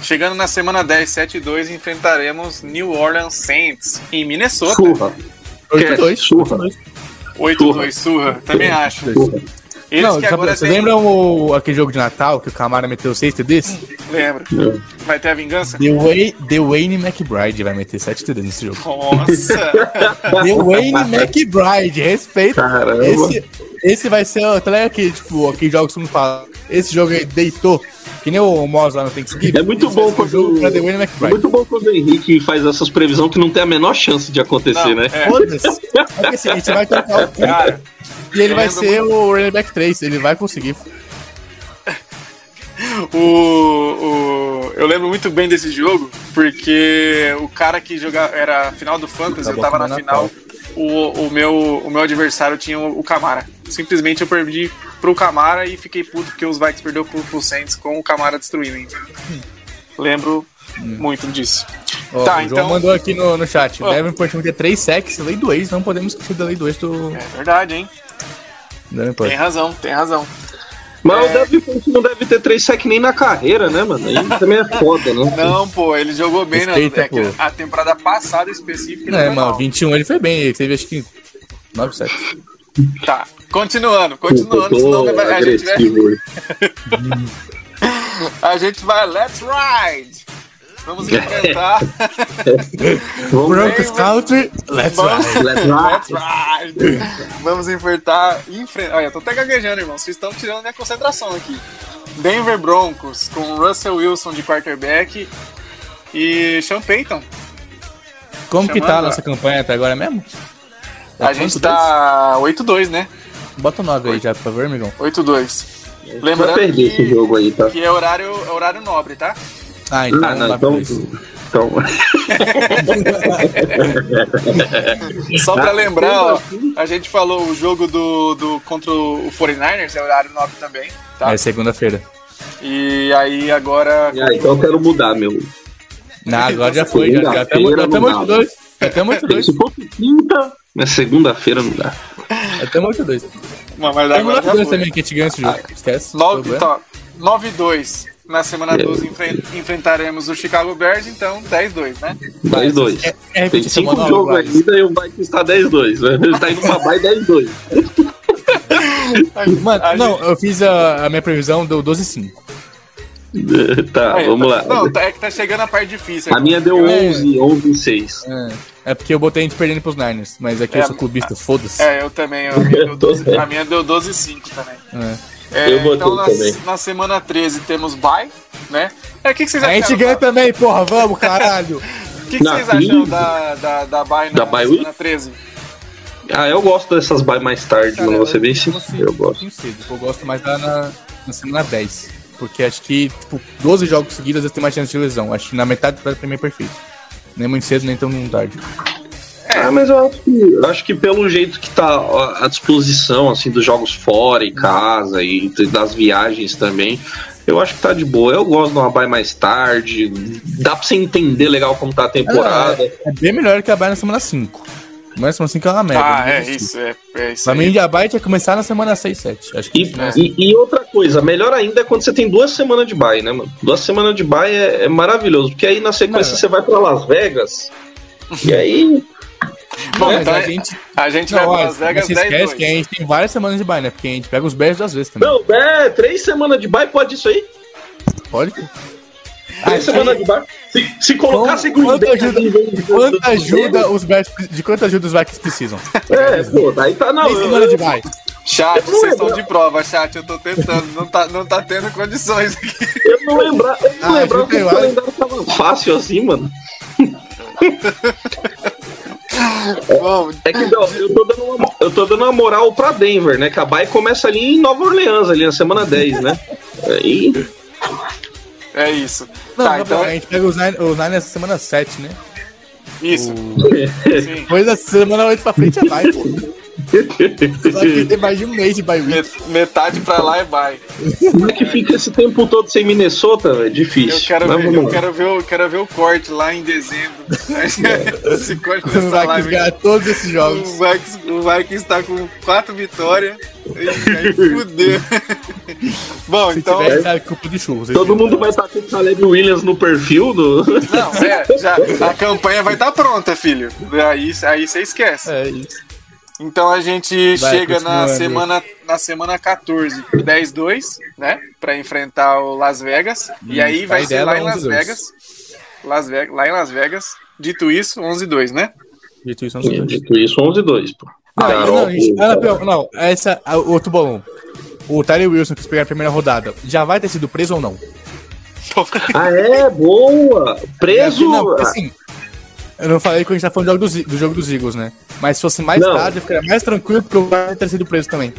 Chegando na semana 10, 7-2, enfrentaremos New Orleans Saints em Minnesota.
Surra.
8-2.
Surra.
8-2, surra. Também acho.
Surra.
Eles
Não,
que agora
vocês
tem...
lembram o, aquele jogo de Natal que o Camara meteu 6 TDs?
Lembra. Vai ter a vingança?
The, Way, The Wayne McBride vai meter 7 TDs nesse jogo.
Nossa! [laughs]
The Wayne McBride, respeita.
Caramba.
Esse, esse vai ser o tá que, tipo, aquele jogo que todo mundo fala. Esse jogo aí deitou. Que nem o Moz lá no Thanksgiving.
É muito bom quando-
jogo pra The Wayne
É muito bom quando o Henrique faz essas previsões que não tem a menor chance de acontecer,
Não,
né?
é.
Foda-se. [laughs] Assim, a gente vai trocar o
Cara,
e ele
eu
vai
lembro
ser o running back 3. Ele vai conseguir. [laughs]
o, o- eu lembro muito bem desse jogo, porque o cara que jogava. Era a final do Fantasy,
Tá
eu tava na final. O, o, meu, o meu adversário tinha o, o Camara. Simplesmente eu perdi pro Camara e fiquei puto porque os Vikings perdeu pro, pro Saints com o Camara destruindo. Lembro muito disso.
Ó,
Tá,
o João
então-
mandou aqui no, no chat.
Ó.
Devin Portman ter 3 sacks, lei do ex. Não podemos esquecer da lei do ex do
É verdade, hein? Tem razão, tem razão.
Mas
É.
o Devin Funch não deve ter três sec nem na carreira, né, mano? Aí também é foda, né?
Não, pô, ele jogou bem, né?
Respeita,
É que
pô.
A temporada passada específica. ele
É, mano,
mal.
21 ele foi bem. Ele teve acho que 9 sacks.
Tá, continuando, continuando, senão vai- a gente vai. A gente vai, [laughs] let's ride! Vamos enfrentar. [laughs]
Vamos
Broncos Country, let's
Vamos-
ride. [laughs]
Let's
let's
ride.
Vamos enfrentar. Enfre... Olha, eu tô até gaguejando, irmão. Vocês estão tirando minha concentração aqui. Denver Broncos com Russell Wilson de quarterback e Sean Payton.
Como que tá a
Chamando-
nossa campanha até agora mesmo?
A gente tá 8-2, né?
Bota o 9 aí já, por favor, amigão.
8-2.
Vai
Lembrando
perder esse
que,
jogo aí, tá?
que é horário, é horário nobre, tá?
Ah, então
Ah, não, então. Então. [laughs]
Só pra
Ah,
lembrar, ó,
sim.
a gente falou o jogo do, do contra o 49ers, é horário nobre também, tá?
É segunda-feira.
E aí agora.
Ah, então eu quero mudar, meu.
Não, agora já foi, já, já estamos
dá.
8-2. Já estamos 8-2.
Se fosse quinta, mas segunda-feira não dá.
Já estamos 8-2.
Mas, mas agora já
9-2
foi.
também, que a gente ganha esse jogo. Esquece.
Nove-
problema.
tá, 9-2. Na semana 12 enfren- enfrentaremos o Chicago Bears, então 10-2, né?
10-2.
É, é
Tem
repetição,
cinco
mano,
jogos
Gladys.
ainda e o Vikings está 10-2. Ele tá indo pra bye 10-2. [laughs]
Mano,
A
não,
gente-
eu fiz a, a minha previsão, deu 12-5. [laughs]
Tá,
Aí,
vamos
tá-
lá.
Não, tá- é que tá chegando a parte difícil.
A minha deu
É.
11, 11 6.
É, é porque eu botei a gente perdendo pros Niners, mas aqui
É,
eu sou clubista, foda-se.
É, eu também. [laughs] A minha deu 12 a minha deu 12-5 também.
É.
É,
Eu
então na, na semana 13 temos bye, né? É, o que, que vocês
A gente ganha
da-
também, porra, vamos, caralho. [laughs]
O que, que vocês acham
15?
da, da, da bye na
Da bye
semana
week?
13?
Ah, eu gosto dessas bye mais tarde,
Cara,
mano. Ser bem
eu
sincero. Eu
um
gosto.
cedo, eu gosto mais da na, na semana 10. Porque acho que, tipo, 12 jogos seguidos às vezes tem mais chance de lesão. Acho que na metade da pra mim é perfeito. Nem muito cedo, nem tão tarde.
Ah, mas eu acho que, eu acho que pelo jeito que tá à disposição, assim, dos jogos fora e casa e das viagens também, Eu acho que tá de boa. Eu gosto de uma bye mais tarde. Dá pra você entender legal como tá a temporada.
É, é bem melhor que a Bay na semana 5. Mas na semana 5 é uma merda.
Ah,
não
é isso, é, é isso.
Pra
aí.
mim, a Bay tinha que começar na semana 6, 7. Acho que
E,
né?
e- e outra coisa, melhor ainda é quando você tem duas semanas de bye, né, mano? Duas semanas de bye é, é maravilhoso, porque aí na sequência
Não.
você vai pra Las Vegas. E aí.
Bom,
Mas
então
a
a
gente.
a gente
Não,
vai Las Vegas
você
10
esquece
2.
que a gente tem várias semanas de bye, né? Porque a gente pega os Bears duas vezes também.
Não, é, três semanas de bye pode isso aí?
Pode?
Três semanas de bye. Se, se colocasse
Quanto-
Green
quanto ajuda-
de-
Quanto ajuda os Bears, de quanto ajuda os Vikings precisam?
É, pô, daí tá não.
Três semanas de bye.
Chat, vocês estão de prova, chat. Eu tô tentando. Não tá, não tá tendo condições aqui.
Eu não lembrava, eu não
Ah,
lembrava que o calendário tava fácil assim, mano. [laughs]
Bom,
É que ó, eu, tô dando uma, eu tô dando uma moral pra Denver, né? Que a bye começa ali em Nova Orleans, ali na semana 10, né? Aí.
é isso.
Não,
tá,
não,
então
a gente pega os Niners, os Niners na semana 7, né?
isso.
O-
Sim.
Depois da semana 8 pra frente é bye, pô. Só que tem mais de um mês de bye week.
Metade pra lá e vai.
Como é que fica esse tempo todo sem Minnesota, velho? Difícil.
Eu quero, ver, eu, quero ver, o- quero ver o corte lá em dezembro. [laughs] Esse corte
O
dessa
Vikings
live.
ganha todos esses
O
jogos.
Vikings, o Vikings tá com quatro vitórias. E aí fudeu. [laughs] Bom,
Se
então.
tiver, sabe, culpa de churros.
Todo mundo vai estar com o Caleb Williams no perfil do.
Não, é, já, a campanha vai estar pronta, filho. Aí, aí você esquece.
É isso.
Então a gente
Vai,
chega na semana, na semana 14, 10-2, né? Pra enfrentar o Las Vegas. e aí vai ser
dela
lá em Las
11-2.
Vegas. Las Vegas. Lá em Las Vegas. Dito isso, 11-2, né?
Dito isso, não sei.
Dito isso, 11 2 pô.
Não,
Carol,
não, não, não, essa, outro bolão. O Tyler Wilson, que se pegar a primeira rodada, já vai ter sido preso ou não?
Ah, é? Boa! Preso!
Não, assim, eu não falei que a gente tá falando do jogo dos, do jogo dos Eagles, né? Mas se fosse mais
Não.
tarde, eu ficaria mais tranquilo porque o vai ter sido preso também.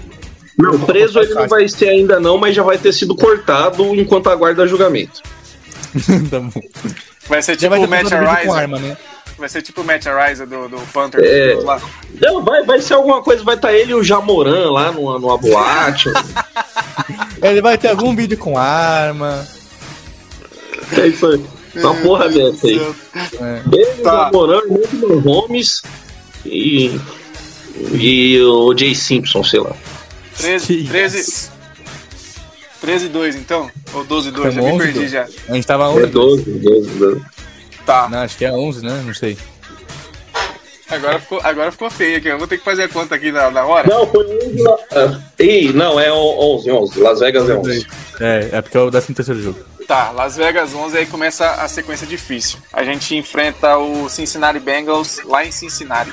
Não, preso ele não vai ser ainda não, mas já vai ter sido cortado enquanto aguarda julgamento. [laughs]
tá bom.
Vai ser tipo
vai
o Matt Ariza.
arma, né?
Vai ser tipo o Matt Ariza do, do Panther.
É.
lá.
Não, vai, vai ser alguma coisa, vai estar ele e o Jamoran lá numa, numa boate. [laughs]
Ele vai ter algum vídeo com arma.
é isso aí. Uma porra dessa aí.
É.
Ele,
Tá.
o Jamoran, o Edmund Holmes e. E o Jay Simpson, sei lá.
13,
Que
13, 13 2 então? Ou 12 2? Já
Tamo
me
11,
perdi
dois.
já.
A gente tava
É
11.
12, 12, 12.
Tá.
Não, acho que é 11, né? Não sei.
Agora ficou, agora ficou feio aqui. Eu vou ter que fazer a conta aqui na, na hora.
Não, foi 11 lá. Ah, Ih, não, é 11, 11. Las Vegas é 11.
É, é porque é o 13 terceiro jogo.
Tá, Las Vegas 11, aí começa a sequência difícil. A gente enfrenta o Cincinnati Bengals lá em Cincinnati.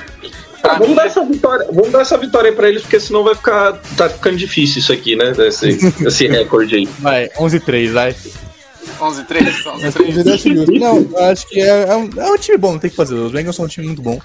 Pra
vamos
mim,
dar essa vitória, vamos dar essa vitória aí pra eles, porque senão vai ficar. Tá ficando difícil isso aqui, né? Esse, [laughs] esse recorde aí.
Vai, 11-3, vai.
11 3 11
Mas
3
eu acho justo. Não, eu acho que é, é um, é um time bom, não tem que fazer. Os Bengals são um time muito bom.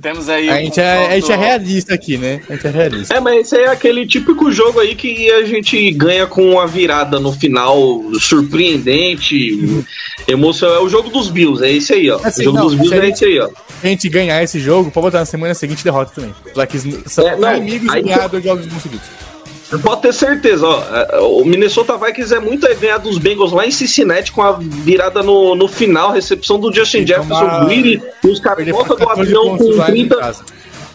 Temos aí
A gente, é, a gente é realista aqui, né? A gente é realista.
É, mas esse é aquele típico jogo aí que a gente ganha com uma virada no final surpreendente, emocional. É o jogo dos Bills, é esse aí, ó.
Assim,
o jogo
não,
dos Bills é
gente-
esse aí, ó.
Se a gente ganhar esse jogo, pode botar na semana seguinte derrota também. Já que são
É, não,
inimigos
aí-
de ganhar dois jogos conseguidos.
Pode ter certeza, ó. é, O Minnesota Vikings é muito é ganhar dos Bengals lá em Cincinnati com a virada no, no final, recepção do Justin
E
Jefferson,
tomar-
Greedy, e os caras
por
do
14
avião com
lá em
30.
casa.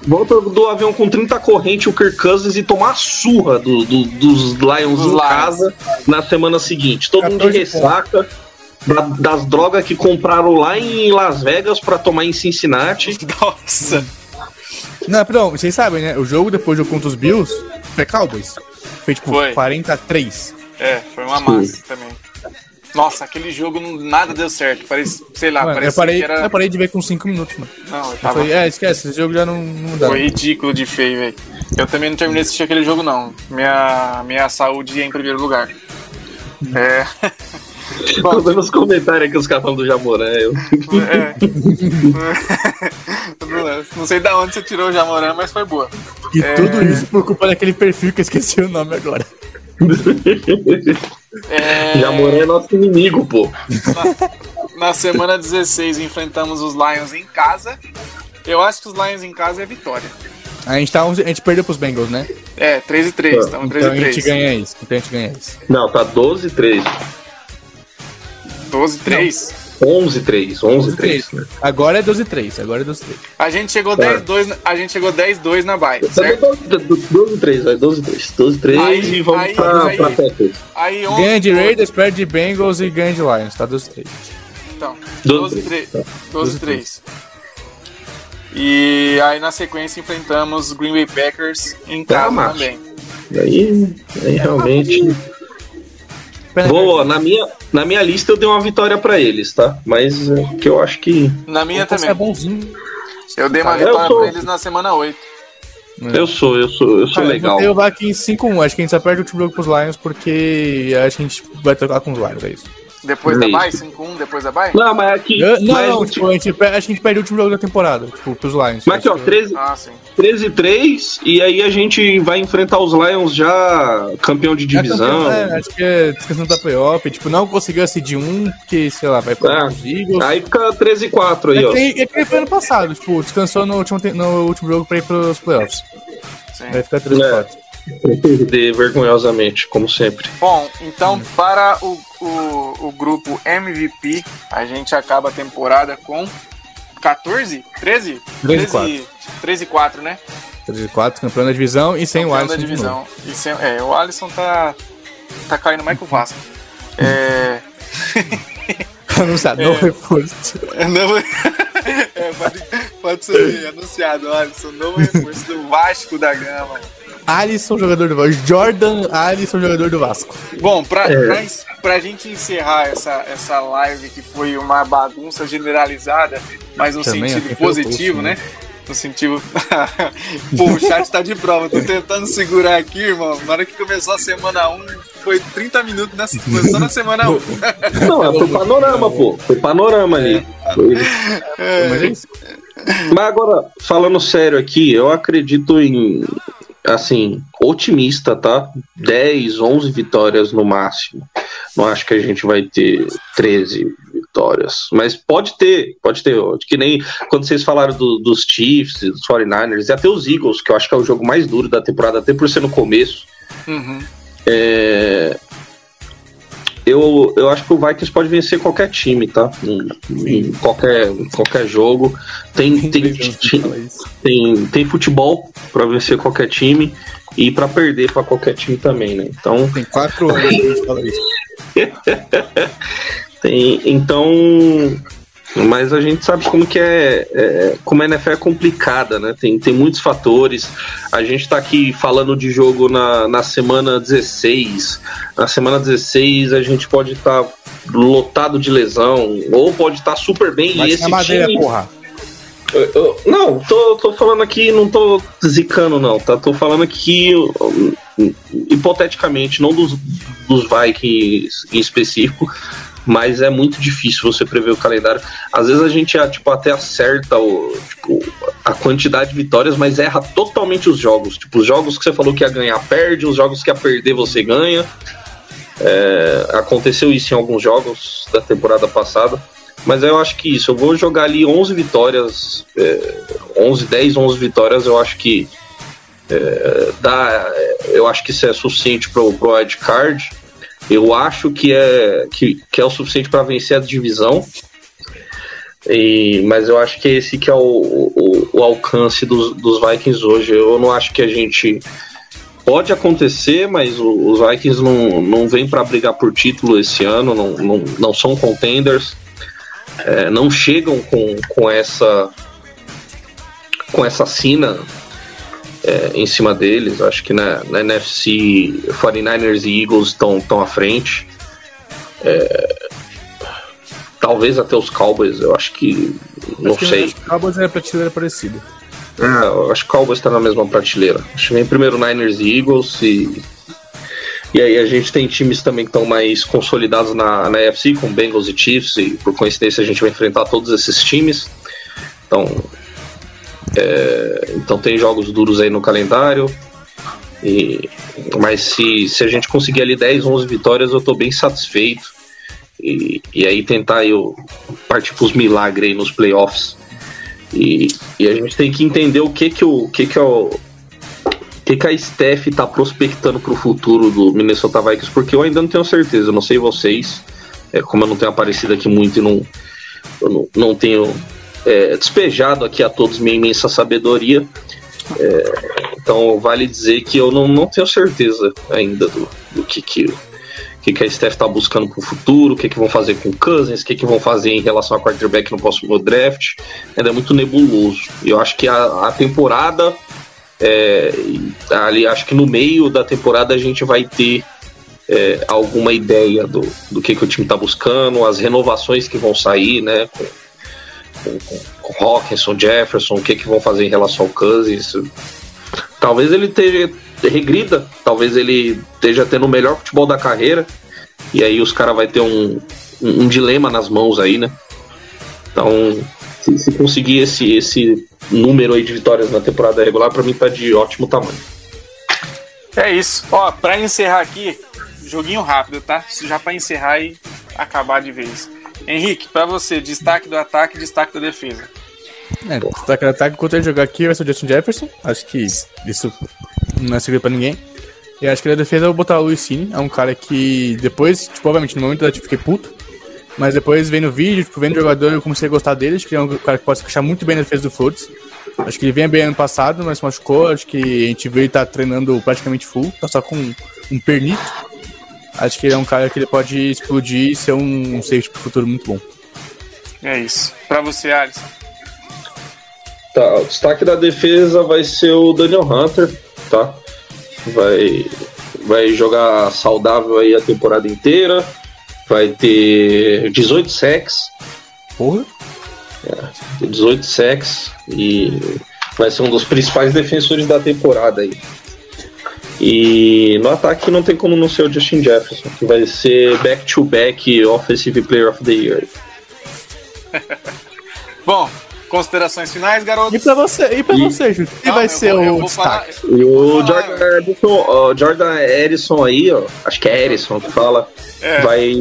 Volta do avião com 30 correntes, o Kirk Cousins, e tomar a surra do- do- dos Lions
Dos
em
Lions.
casa na semana seguinte. Todo mundo de
14
ressaca da- das drogas que compraram lá em Las Vegas pra tomar em Cincinnati.
Nossa.
Não, perdão, vocês sabem, né? O jogo depois do jogo contra os Bills foi Cowboys. Foi tipo
Foi.
43.
É, foi uma massa também. Nossa, aquele jogo não- nada deu certo. Parece, sei lá,
Mano, eu,
parecia
parei,
que era.
eu parei de ver com 5 minutos, mano.
Não, eu
Eu
tava.
falei, é, esquece, esse jogo já não, não dá.
Foi ridículo de feio, velho. Eu também não terminei de assistir aquele jogo, não. Minha, minha saúde é em primeiro lugar. É. [laughs]
Tô
Bom,
vendo os comentários aqui, os caras falando do Jamoran. Eu...
é. Não- Não sei da onde você tirou o Jamoran, mas foi boa.
E
É.
tudo isso por culpa daquele perfil que eu esqueci o nome agora.
É,
Jamoran é nosso inimigo, pô.
Na semana 16 enfrentamos os Lions em casa. Eu acho que os Lions em casa é vitória.
A gente, tá, 11 a gente perdeu pros Bengals, né?
É, 3 e 3, estamos 3
Então
e
a gente
3.
ganha isso. Então a gente ganha isso.
Não, tá 12 3.
12 e 3.
11 3. 11 3. Né?
Agora é 12 3. Agora é 12 3.
A gente chegou
Tá.
10 2, na- a gente chegou 10 2 na
Tá
certo?
12, 12 3, vai. 12 3. 12 3
Aí-
e vamos
aí-
pra,
aí-
pra Packers.
Aí 11
Ganha de. Raiders, perde de Bengals e ganha de Lions. Tá 12 3.
Então,
12
12 3.
Tá.
12 3. E aí na sequência enfrentamos Green Bay Packers em casa
macho.
também.
Aí, aí realmente. Vou, na minha, na minha lista eu dei uma vitória pra eles, tá? Mas é, que eu acho que.
Na minha
é
também.
bonzinho.
Eu dei uma
eu
vitória
sou-
pra eles na semana 8.
Eu sou, eu sou, eu sou legal.
Eu vou aqui em 5-1. Acho que a gente só perde o último jogo pros Lions porque acho que a gente vai tocar com os Lions. É isso.
Depois da
É
bye,
isso.
5-1 depois da bye?
Não, mas aqui.
Eu- não,
mas,
não, tipo, a gente, acho que a gente perde o último jogo da temporada, tipo, pros Lions.
mas aqui, ó,
Acho que-
13,
Ah, sim.
13 3 e aí a gente vai enfrentar os Lions já campeão de
É
divisão.
campeão, é, acho que é descansando da playoff. Tipo, não conseguiu a seed 1, porque, sei lá, vai para
Ah,
os Eagles.
Aí fica 13 e 4 aí,
É
ó.
que, é que foi ano passado, tipo, descansou no último, no último jogo pra ir pros playoffs.
sim.
Vai ficar 3
É.
4
Perder vergonhosamente, como sempre.
Bom, então para o, o, o grupo MVP, a gente acaba a temporada com 14? 13?
13 e 4.
13 e 4, né?
3 e 4, campeão da divisão e sem o
Campeão
Alisson.
da
de
divisão. E sem, é, o Alisson tá, tá caindo mais que o Vasco. [laughs] É.
Anunciado, [laughs] novo reforço.
não, [laughs] é, pode, pode ser anunciado, Alisson, novo reforço do Vasco da Gama.
Alisson, jogador do Vasco. Jordan Alisson, jogador do Vasco.
Bom, pra,
É.
pra, pra gente encerrar essa, essa live que foi uma bagunça generalizada, mas no
Também,
sentido positivo, né?
né?
No sentido. [laughs] Pô, o chat tá de prova. Tô tentando segurar aqui, irmão. Na hora que começou a semana 1, foi 30 minutos nessa, só na semana 1. [laughs]
Não, foi panorama, pô. Foi panorama ali. Foi-
é isso.
Mas agora, falando sério aqui, eu acredito em, assim, otimista, tá? 10, 11 vitórias no máximo. Não acho que a gente vai ter 13 vitórias. Mas pode ter, pode ter. Que nem quando vocês falaram do- dos Chiefs, dos 49ers, e até os Eagles, que eu acho que é o jogo mais duro da temporada, até por ser no começo.
Uhum.
É, Eu, eu acho que o Vikings pode vencer qualquer time, tá? Em, em qualquer, qualquer jogo. Tem, tem,
isso.
tem, tem futebol para vencer qualquer time e para perder para qualquer time também, né? Então,
Tem 4 anos que a gente fala isso. [laughs]
tem, então, mas a gente sabe como que é, é como a NFL é complicada, né? Tem, tem muitos fatores. A gente tá aqui falando de jogo na, na semana 16. Na semana 16 a gente pode estar lotado de lesão ou pode estar super bem e
Bate
esse
madeira,
time
porra.
Eu- eu- não, tô, tô falando aqui, não tô zicando, não, tá? Tô falando aqui um, hipoteticamente, não dos, dos Vikings em específico, mas é muito difícil você prever o calendário. Às vezes a gente tipo, até acerta o, tipo, a quantidade de vitórias, mas erra totalmente os jogos. Tipo, os jogos que você falou que ia ganhar, perde, os jogos que ia perder, você ganha. É, aconteceu isso em alguns jogos da temporada passada. Mas eu acho que isso, eu vou jogar ali 11 vitórias, é, 11, 10, 11 vitórias, eu acho que é, dá, eu acho que isso é suficiente pro, pro Ed Card. Eu acho que é, que, que é o suficiente para vencer a divisão. E, mas eu acho que esse que é o, o, o alcance dos, dos Vikings hoje. Eu não acho que a gente pode acontecer, mas o- os Vikings não, não vêm para brigar por título esse ano, não, não, não são contenders é, não chegam com, com essa com essa sina é, em cima deles. Acho que na, na NFC 49ers e Eagles estão tão à frente. É, talvez até os Cowboys, eu acho que não
Acho
sei.
que O Cowboys é a prateleira parecida.
Ah, eu acho que o Cowboys está na mesma prateleira. Acho que vem primeiro Niners e Eagles e. E aí a gente tem times também que estão mais consolidados na, na AFC, com Bengals e Chiefs, e por coincidência a gente vai enfrentar todos esses times. Então, é, então tem jogos duros aí no calendário. E, mas se, se a gente conseguir ali 10, 11 vitórias, eu tô bem satisfeito. E, e aí tentar eu partir pros milagres aí nos playoffs. E, e a gente tem que entender o que que o, o que que é o, que, que a Steph tá prospectando pro futuro do Minnesota Vikings, porque eu ainda não tenho certeza, eu não sei vocês, é, como eu não tenho aparecido aqui muito e não, não, não tenho é, despejado aqui a todos minha imensa sabedoria, é, então vale dizer que eu não, não tenho certeza ainda do, do que, que que, que a Steph está buscando para o futuro, o que, que vão fazer com o Cousins, o que, que vão fazer em relação a quarterback no próximo draft. Ainda é muito nebuloso. Eu acho que a, a temporada, é, ali, acho que no meio da temporada a gente vai ter é, alguma ideia do, do que, que o time está buscando, as renovações que vão sair, né? Com, com, com Hawkinson, Jefferson, o que, que vão fazer em relação ao Cousins. Talvez ele esteja regrida, talvez ele esteja tendo o melhor futebol da carreira, e aí os caras vai ter um, um, um, dilema nas mãos aí, né? Então, se, se, conseguir esse, esse número aí de vitórias na temporada regular, para mim tá de ótimo tamanho.
É isso. Ó, pra encerrar aqui, joguinho rápido, tá? Já para encerrar e acabar de vez. Henrique, para você, destaque do ataque destaque da defesa.
É, destaque do ataque, enquanto ele jogar aqui vai ser o Justin Jefferson. Acho que isso não é segredo pra ninguém. E acho que na defesa eu vou botar o Luiz Cine, é um cara que depois, tipo, obviamente, no momento eu fiquei puto, mas depois vendo o vídeo, tipo, vendo o jogador, eu comecei a gostar dele, acho que é um cara que pode se encaixar muito bem na defesa do Flores. Acho que ele vinha bem ano passado, mas se machucou, acho que a gente viu ele tá treinando praticamente full, tá só com um pernito. Acho que ele é um cara que ele pode explodir e ser um, safety pro futuro muito bom.
É isso. Pra você, Alisson.
Tá, o destaque da defesa vai ser o Daniel Hunter tá? Vai, vai jogar saudável aí a temporada inteira. Vai ter 18 sacks.
Porra!
É, 18 sacks e vai ser um dos principais defensores da temporada aí. E no ataque não tem como não ser o Justin Jefferson, que vai ser back-to-back Offensive Player of the Year. [laughs]
Bom, Considerações finais, garoto?
E pra você, e pra e... você, Júlio? Quem vai ser vou, o destaque?
E o Jordan Edison, Jordan Edison aí, ó, acho que é Edison que fala, é. vai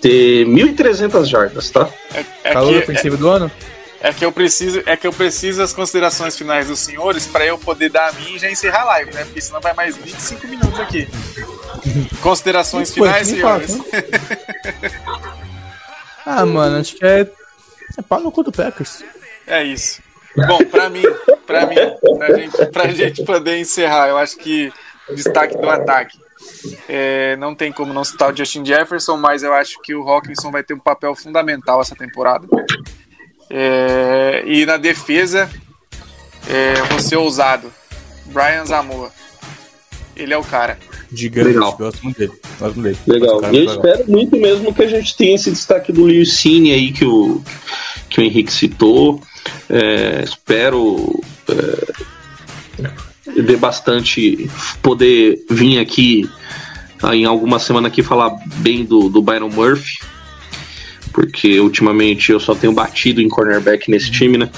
ter 1.300 jardas, tá?
É, é Calor que, ofensivo é, do ano?
É que eu preciso, é que eu preciso das considerações finais dos senhores para eu poder dar a mim e já encerrar a live, né? Porque senão vai mais 25 minutos aqui. Considerações finais, senhores. [laughs]
ah, mano, acho que é é pau no cu do Packers.
É isso. Bom, para mim, para mim, pra gente, pra gente poder encerrar, eu acho que destaque do ataque. É, não tem como não citar o Justin Jefferson, mas eu acho que o Hawkinson vai ter um papel fundamental essa temporada. É, e na defesa, é, vou ser ousado. Brian Zamora. Ele é o cara.
Gigante, Legal. gosto muito dele. Gosto dele.
Legal. E eu espero muito mesmo que a gente tenha esse destaque do Cine aí que o, que o Henrique citou. É, espero é, ver bastante, poder vir aqui em alguma semana aqui falar bem do, do Byron Murphy, porque ultimamente eu só tenho batido em cornerback nesse time, né?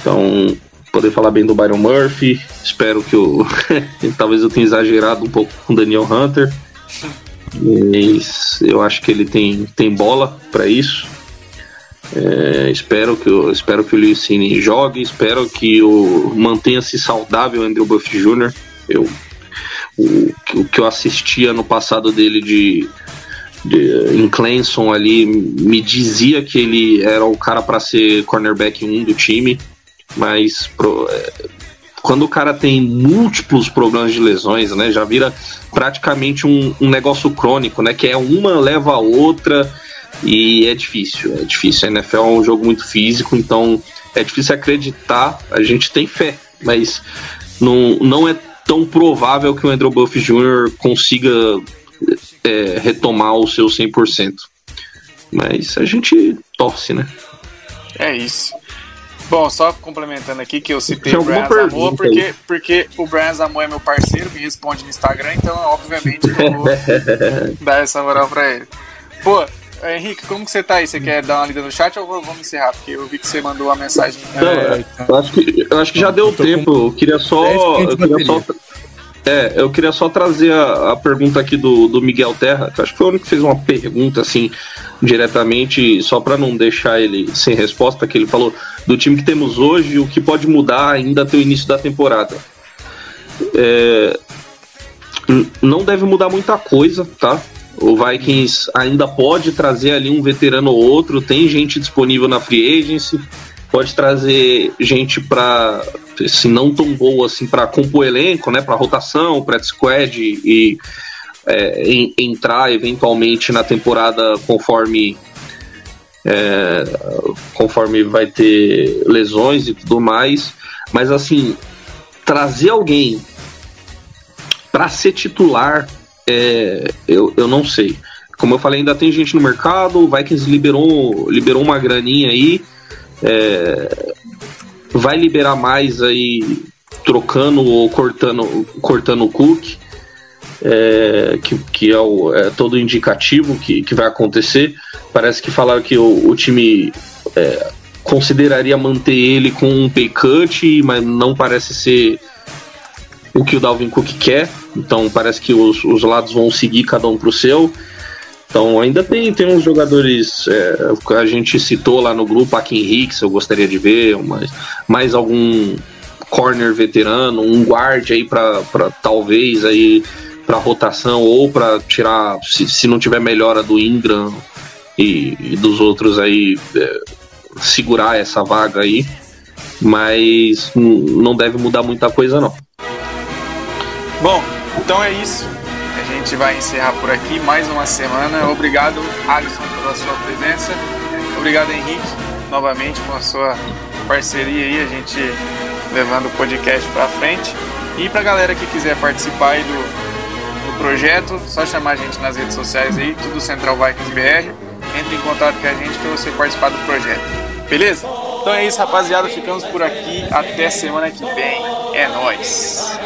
Então, poder falar bem do Byron Murphy, espero que eu. [laughs] talvez eu tenha exagerado um pouco com o Daniel Hunter, mas eu acho que ele tem, tem bola para isso. É, espero que eu espero que o Licine jogue, espero que o mantenha-se saudável Andrew Buff Jr. Eu o, o, que eu assistia no passado dele de, de em Clemson ali me dizia que ele era o cara para ser cornerback 1 do time, mas pro, é, quando o cara tem múltiplos problemas de lesões, né, já vira praticamente um, um negócio crônico, né, que é uma leva a outra e é difícil, é difícil. A NFL é um jogo muito físico, então é difícil acreditar. A gente tem fé, mas não, não é tão provável que o Andrew Buff Jr. consiga é, retomar o seu 100%. Mas a gente torce, né?
É isso. Bom, só complementando aqui que eu citei o Brian Zamor porque, porque o Brian Zamor é meu parceiro, me responde no Instagram, então obviamente eu vou [laughs] dar essa moral pra ele. Pô, Henrique, como que você tá aí? Você quer dar uma lida no chat ou vamos encerrar? Porque eu vi que você mandou uma mensagem.
Não, é, eu, acho que, eu acho que já deu tempo. Com... Eu queria só. Eu queria só é, eu queria só trazer a, a, pergunta aqui do, do Miguel Terra, que acho que foi o único que fez uma pergunta assim, diretamente, só para não deixar ele sem resposta, que ele falou do time que temos hoje, o que pode mudar ainda até o início da temporada. é, não deve mudar muita coisa, tá? O Vikings ainda pode trazer ali um veterano ou outro, tem gente disponível na free agency, pode trazer gente para se não tão boa assim para compor elenco, né, para rotação, para squad e é, em, entrar eventualmente na temporada conforme é, conforme vai ter lesões e tudo mais. Mas assim, trazer alguém para ser titular, é, eu, eu não sei. Como eu falei, ainda tem gente no mercado, o Vikings liberou, liberou uma graninha aí. É, vai liberar mais aí trocando ou cortando, cortando o Cook, é, que, que é, o, é todo indicativo que, que vai acontecer. Parece que falaram que o, o time é, consideraria manter ele com um pay cut, mas não parece ser o que o Dalvin Cook quer. Então parece que os, os lados vão seguir cada um para o seu. Então ainda tem, tem uns jogadores é, a gente citou lá no grupo, Akin Hicks, eu gostaria de ver, mais, mais algum corner veterano, um guard aí para talvez aí para rotação ou para tirar, se, se não tiver melhora do Ingram e, e dos outros aí, é, segurar essa vaga aí, mas não deve mudar muita coisa não.
Bom, então é isso. A gente vai encerrar por aqui mais uma semana. Obrigado, Alisson, pela sua presença. Obrigado, Henrique, novamente com a sua parceria aí, a gente levando o podcast para frente. E para galera que quiser participar aí do, do projeto, só chamar a gente nas redes sociais aí, tudo Central Vikings BR. Entre em contato com a gente para você participar do projeto. Beleza? Então é isso, rapaziada. Ficamos por aqui. Até semana que vem. É nóis.